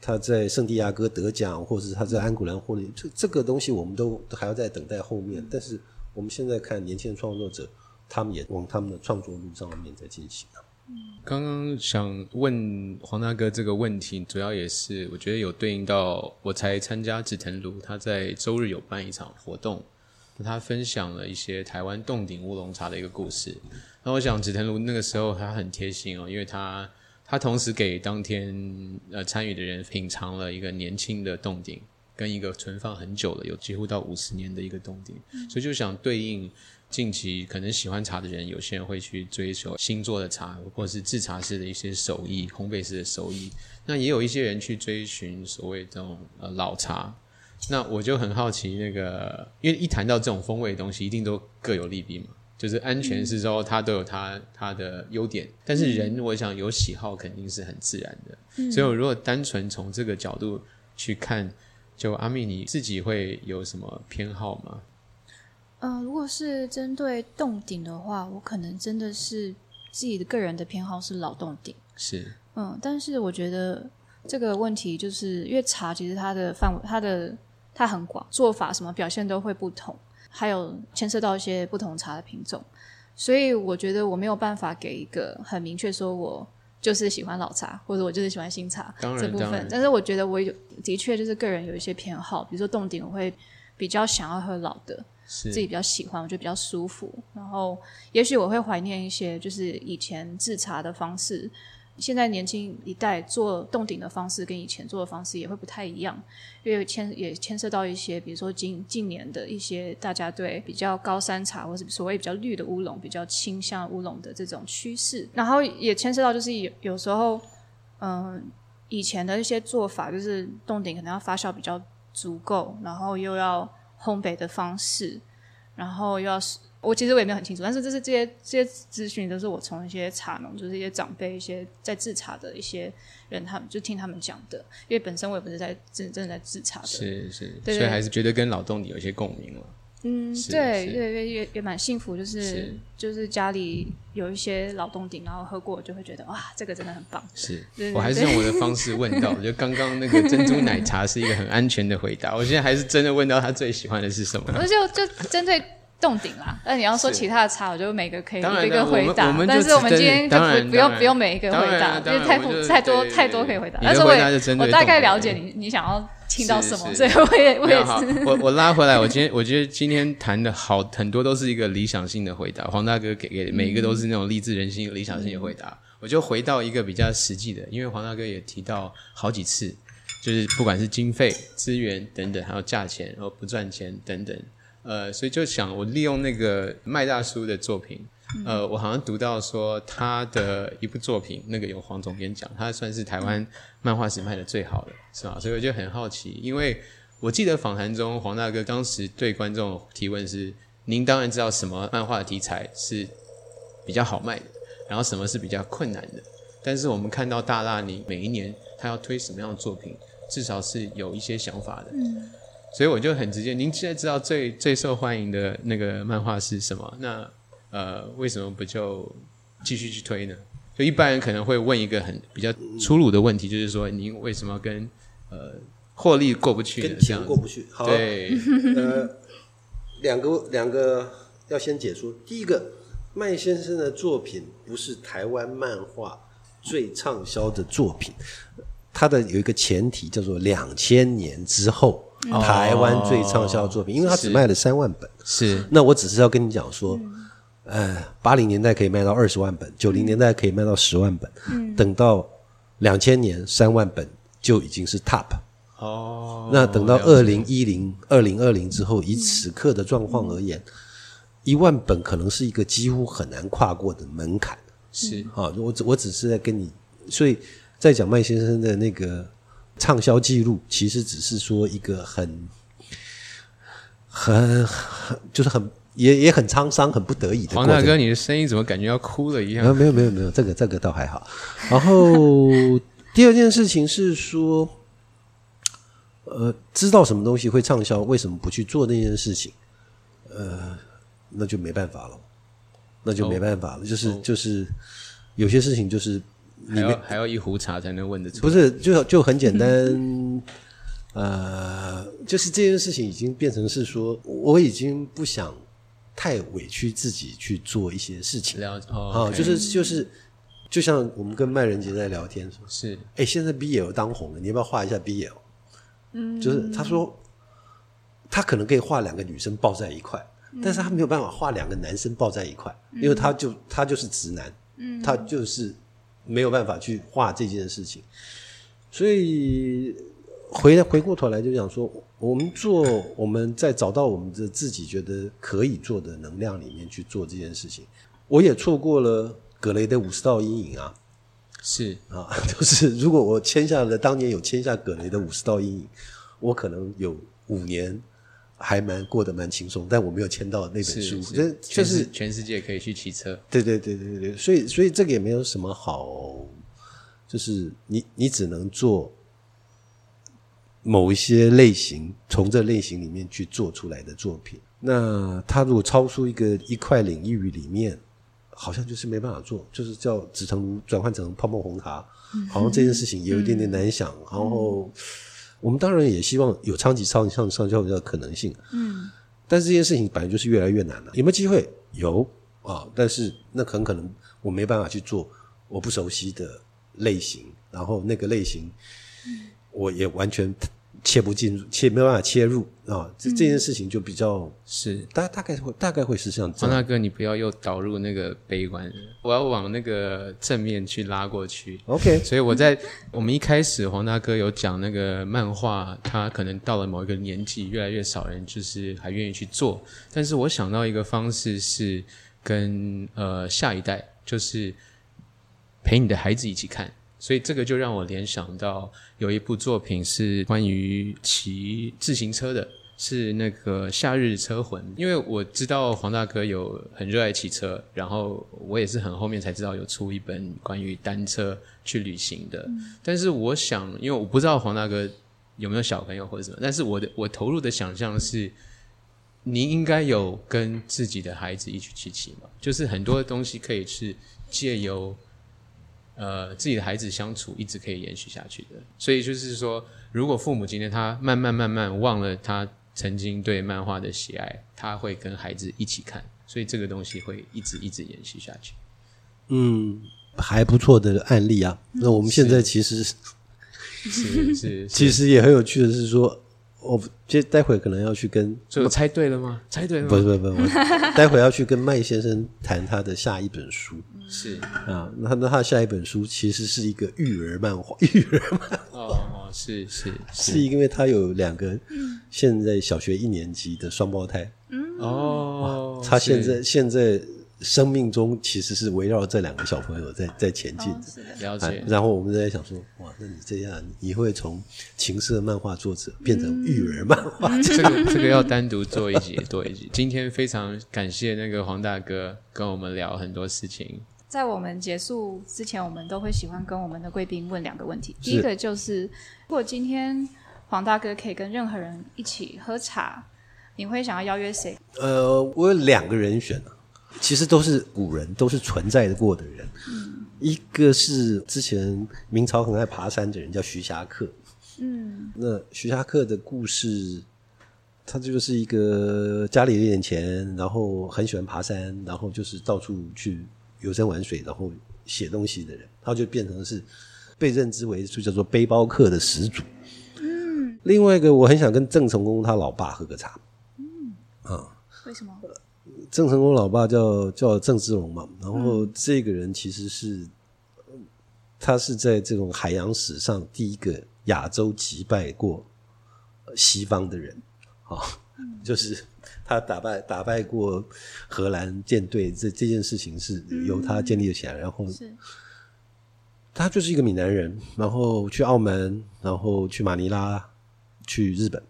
他在圣地亚哥得奖，或者是他在安古兰获利，这这个东西我们都还要在等待后面。但是我们现在看年轻的创作者，他们也往他们的创作路上面在进行啊。刚刚想问黄大哥这个问题，主要也是我觉得有对应到我才参加紫藤庐，他在周日有办一场活动。他分享了一些台湾洞顶乌龙茶的一个故事。那我想紫藤庐那个时候他很贴心哦，因为他他同时给当天呃参与的人品尝了一个年轻的洞顶，跟一个存放很久了，有几乎到五十年的一个洞顶。所以就想对应近期可能喜欢茶的人，有些人会去追求新做的茶，或者是制茶师的一些手艺、烘焙师的手艺。那也有一些人去追寻所谓这种呃老茶。那我就很好奇，那个，因为一谈到这种风味的东西，一定都各有利弊嘛。就是安全是说，它都有它它的优点，但是人，我想有喜好肯定是很自然的。所以，我如果单纯从这个角度去看，就阿密，你自己会有什么偏好吗？嗯，如果是针对洞顶的话，我可能真的是自己的个人的偏好是老洞顶。是，嗯，但是我觉得这个问题就是因为茶其实它的范围，它的它很广，做法什么表现都会不同，还有牵涉到一些不同茶的品种，所以我觉得我没有办法给一个很明确说，我就是喜欢老茶，或者我就是喜欢新茶这部分。但是我觉得我有的确就是个人有一些偏好，比如说洞顶我会比较想要喝老的，自己比较喜欢，我觉得比较舒服。然后也许我会怀念一些就是以前制茶的方式。现在年轻一代做洞顶的方式跟以前做的方式也会不太一样，因为牵也牵涉到一些，比如说近近年的一些大家对比较高山茶或者所谓比较绿的乌龙比较倾向乌龙的这种趋势，然后也牵涉到就是有有时候，嗯，以前的一些做法就是洞顶可能要发酵比较足够，然后又要烘焙的方式，然后又要。我其实我也没有很清楚，但是这是这些这些资讯都是我从一些茶农，就是一些长辈、一些在制茶的一些人，他们就听他们讲的。因为本身我也不是在真真的在制茶的，是是，所以还是觉得跟老洞里有一些共鸣了。嗯，对对对，也也蛮幸福，就是就是家里有一些老洞顶，然后喝过就会觉得哇，这个真的很棒。是我还是用我的方式问到，我觉得刚刚那个珍珠奶茶是一个很安全的回答。我现在还是真的问到他最喜欢的是什么？我就就针对。洞顶啦，那你要说其他的差，我就每个可以一个回答。但是我们今天就不不用不用每一个回答，因为太太多太多可以回答。但是我我大概了解你你想要听到什么，所以我也我也是。我我拉回来，我今天我觉得今天谈的好很多都是一个理想性的回答。黄大哥给给每一个都是那种励志人心、理想性的回答。我就回到一个比较实际的，因为黄大哥也提到好几次，就是不管是经费、资源等等，还有价钱，然后不赚钱等等。呃，所以就想我利用那个麦大叔的作品，呃，我好像读到说他的一部作品，那个有黄总编讲，他算是台湾漫画史卖的最好的，是吧？所以我就很好奇，因为我记得访谈中黄大哥当时对观众提问是：您当然知道什么漫画题材是比较好卖的，然后什么是比较困难的，但是我们看到大辣，你每一年他要推什么样的作品，至少是有一些想法的。所以我就很直接，您现在知道最最受欢迎的那个漫画是什么？那呃，为什么不就继续去推呢？就一般人可能会问一个很比较粗鲁的问题，就是说您为什么跟呃获利过不去？跟钱过不去。好，对，呃，两个两个要先解说。第一个，麦先生的作品不是台湾漫画最畅销的作品，他的有一个前提叫做两千年之后。台湾最畅销作品，因为它只卖了三万本。是，那我只是要跟你讲说，呃，八零年代可以卖到二十万本，九零年代可以卖到十万本，嗯，等到两千年三万本就已经是 top。哦，那等到二零一零、二零二零之后，以此刻的状况而言，一万本可能是一个几乎很难跨过的门槛。是，啊，我只我只是在跟你，所以在讲麦先生的那个。畅销记录其实只是说一个很、很、很，就是很也也很沧桑、很不得已的。黄大哥，你的声音怎么感觉要哭了一样？没有没有没有，这个这个倒还好。然后第二件事情是说，呃，知道什么东西会畅销，为什么不去做那件事情？呃，那就没办法了，那就没办法了。就是就是有些事情就是。还要还要一壶茶才能问得出？不是，就就很简单，呃，就是这件事情已经变成是说，我已经不想太委屈自己去做一些事情了。啊，就是就是，就像我们跟麦仁杰在聊天说，是，哎，现在 BL 当红了，你要不要画一下 BL？嗯，就是他说他可能可以画两个女生抱在一块，但是他没有办法画两个男生抱在一块，因为他就他就是直男，嗯，他就是。没有办法去画这件事情，所以回回过头来就想说，我们做我们在找到我们的自己觉得可以做的能量里面去做这件事情。我也错过了葛雷的五十道阴影啊，是啊，就是如果我签下了当年有签下葛雷的五十道阴影，我可能有五年。还蛮过得蛮轻松，但我没有签到那本书，这就是全世界可以去骑车。对对对对对，所以所以这个也没有什么好，就是你你只能做某一些类型，从这类型里面去做出来的作品。那他如果超出一个一块领域里面，好像就是没办法做，就是叫紫藤炉转换成泡沫红茶，好像这件事情也有一点点难想，然后。我们当然也希望有长期上上上交的可能性，嗯，但是这件事情本来就是越来越难了。有没有机会？有啊，但是那很可能我没办法去做我不熟悉的类型，然后那个类型，我也完全切不进入，切没办法切入啊，这这件事情就比较是大大概会大概会是像这样。黄大哥，你不要又导入那个悲观，我要往那个正面去拉过去。OK，所以我在我们一开始，黄大哥有讲那个漫画，他可能到了某一个年纪，越来越少人就是还愿意去做。但是我想到一个方式是跟呃下一代，就是陪你的孩子一起看。所以这个就让我联想到有一部作品是关于骑自行车的，是那个《夏日车魂》。因为我知道黄大哥有很热爱骑车，然后我也是很后面才知道有出一本关于单车去旅行的。但是我想，因为我不知道黄大哥有没有小朋友或者什么，但是我的我投入的想象是，您应该有跟自己的孩子一起去骑嘛，就是很多东西可以是借由。呃，自己的孩子相处一直可以延续下去的，所以就是说，如果父母今天他慢慢慢慢忘了他曾经对漫画的喜爱，他会跟孩子一起看，所以这个东西会一直一直延续下去。嗯，还不错的案例啊。那我们现在其实是是，其实也很有趣的是说，我接待会可能要去跟所以我猜对了吗？猜对了吗？不是不是不是，我待会要去跟麦先生谈他的下一本书 是啊。那那他下一本书其实是一个育儿漫画，育儿漫哦哦，是是 是因为他有两个现在小学一年级的双胞胎，哦，他现在现在生命中其实是围绕这两个小朋友在 在前进了解，然后我们在想说，哇，那你这样，你会从情色漫画作者变成育儿漫画？这个这个要单独做一集做一集。今天非常感谢那个黄大哥跟我们聊很多事情。在我们结束之前，我们都会喜欢跟我们的贵宾问两个问题。第一个就是，如果今天黄大哥可以跟任何人一起喝茶，你会想要邀约谁？呃，我有两个人选啊，其实都是古人，都是存在过的人。一个是之前明朝很爱爬山的人，叫徐霞客。嗯，那徐霞客的故事，他就是一个家里有点钱，然后很喜欢爬山，然后就是到处去游山玩水，然后写东西的人，他就变成是被认知为就叫做背包客的始祖。嗯，另外一个我很想跟郑成功他老爸喝个茶。嗯，啊为什么？郑成功老爸叫叫郑芝龙嘛，然后这个人其实是，呃他是在这种海洋史上第一个亚洲击败过呃西方的人啊，就是他打败打败过荷兰舰队，这这件事情是由他建立起来，然后是。他就是一个闽南人，然后去澳门，然后去马尼拉，去日本，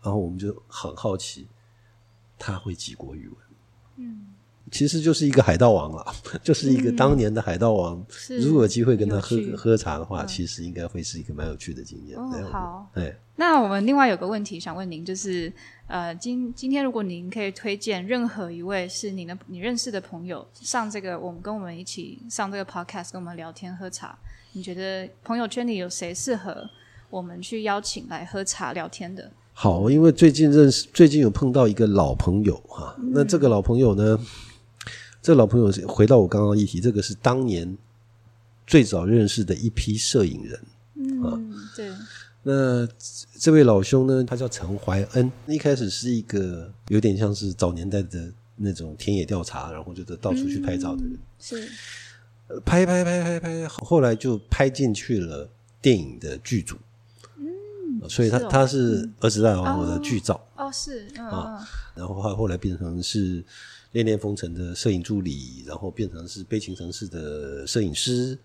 然后我们就很好奇他会几国语文。嗯，其实就是一个海盗王了，就是一个当年的海盗王。是如果有机会跟他喝喝茶的话，其实应该会是一个蛮有趣的经验。哦好，哎，那我们另外有个问题想问您，就是呃，今今天如果您可以推荐任何一位是您的你认识的朋友上这个，我们跟我们一起上这个 podcast 跟我们聊天喝茶，你觉得朋友圈里有谁适合我们去邀请来喝茶聊天的？好，因为最近认识，最近有碰到一个老朋友哈、那这个老朋友呢，这个老朋友是回到我刚刚的议题，这个是当年最早认识的一批摄影人。嗯，对，那这位老兄呢，他叫陈怀恩，一开始是一个有点像是早年代的那种田野调查，然后就是到处去拍照的人，是呃拍拍拍拍拍，后来就拍进去了电影的剧组。嗯，所以他他是《儿时大王》的剧照。哦，是嗯啊嗯然后后后来变成是《恋恋风尘》的摄影助理，然后变成是《悲情城市》的摄影师，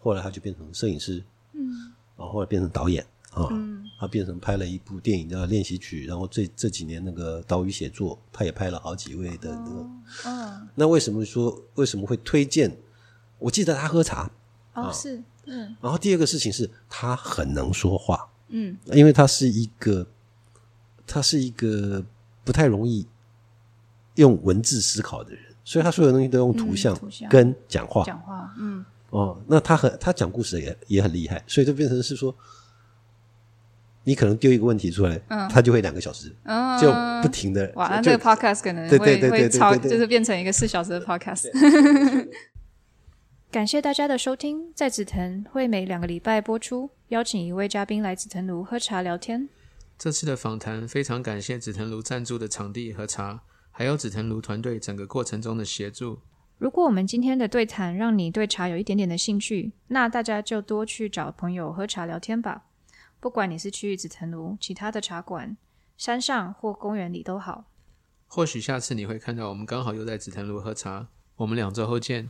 后来他就变成摄影师，嗯，然后后来变成导演啊，嗯他变成拍了一部电影叫《练习曲》，然后这这几年那个岛屿写作，他也拍了好几位的那个。嗯那为什么说为什么会推荐？我记得他喝茶，哦是嗯然后第二个事情是他很能说话，嗯。因为他是一个，他是一个不太容易用文字思考的人，所以他所有东西都用图像跟讲话。讲话嗯。哦，那他很他讲故事也也很厉害，所以就变成是说，你可能丢一个问题出来，他就会两个小时，嗯。就不停的哇，那这个 podcast 可能会对对对对会超，对对对。就是变成一个四小时的 podcast。感谢大家的收听，在紫藤会每两个礼拜播出，邀请一位嘉宾来紫藤庐喝茶聊天。这次的访谈非常感谢紫藤庐赞助的场地和茶，还有紫藤庐团队整个过程中的协助。如果我们今天的对谈让你对茶有一点点的兴趣，那大家就多去找朋友喝茶聊天吧。不管你是去紫藤庐、其他的茶馆、山上或公园里都好。或许下次你会看到我们刚好又在紫藤庐喝茶。我们两周后见。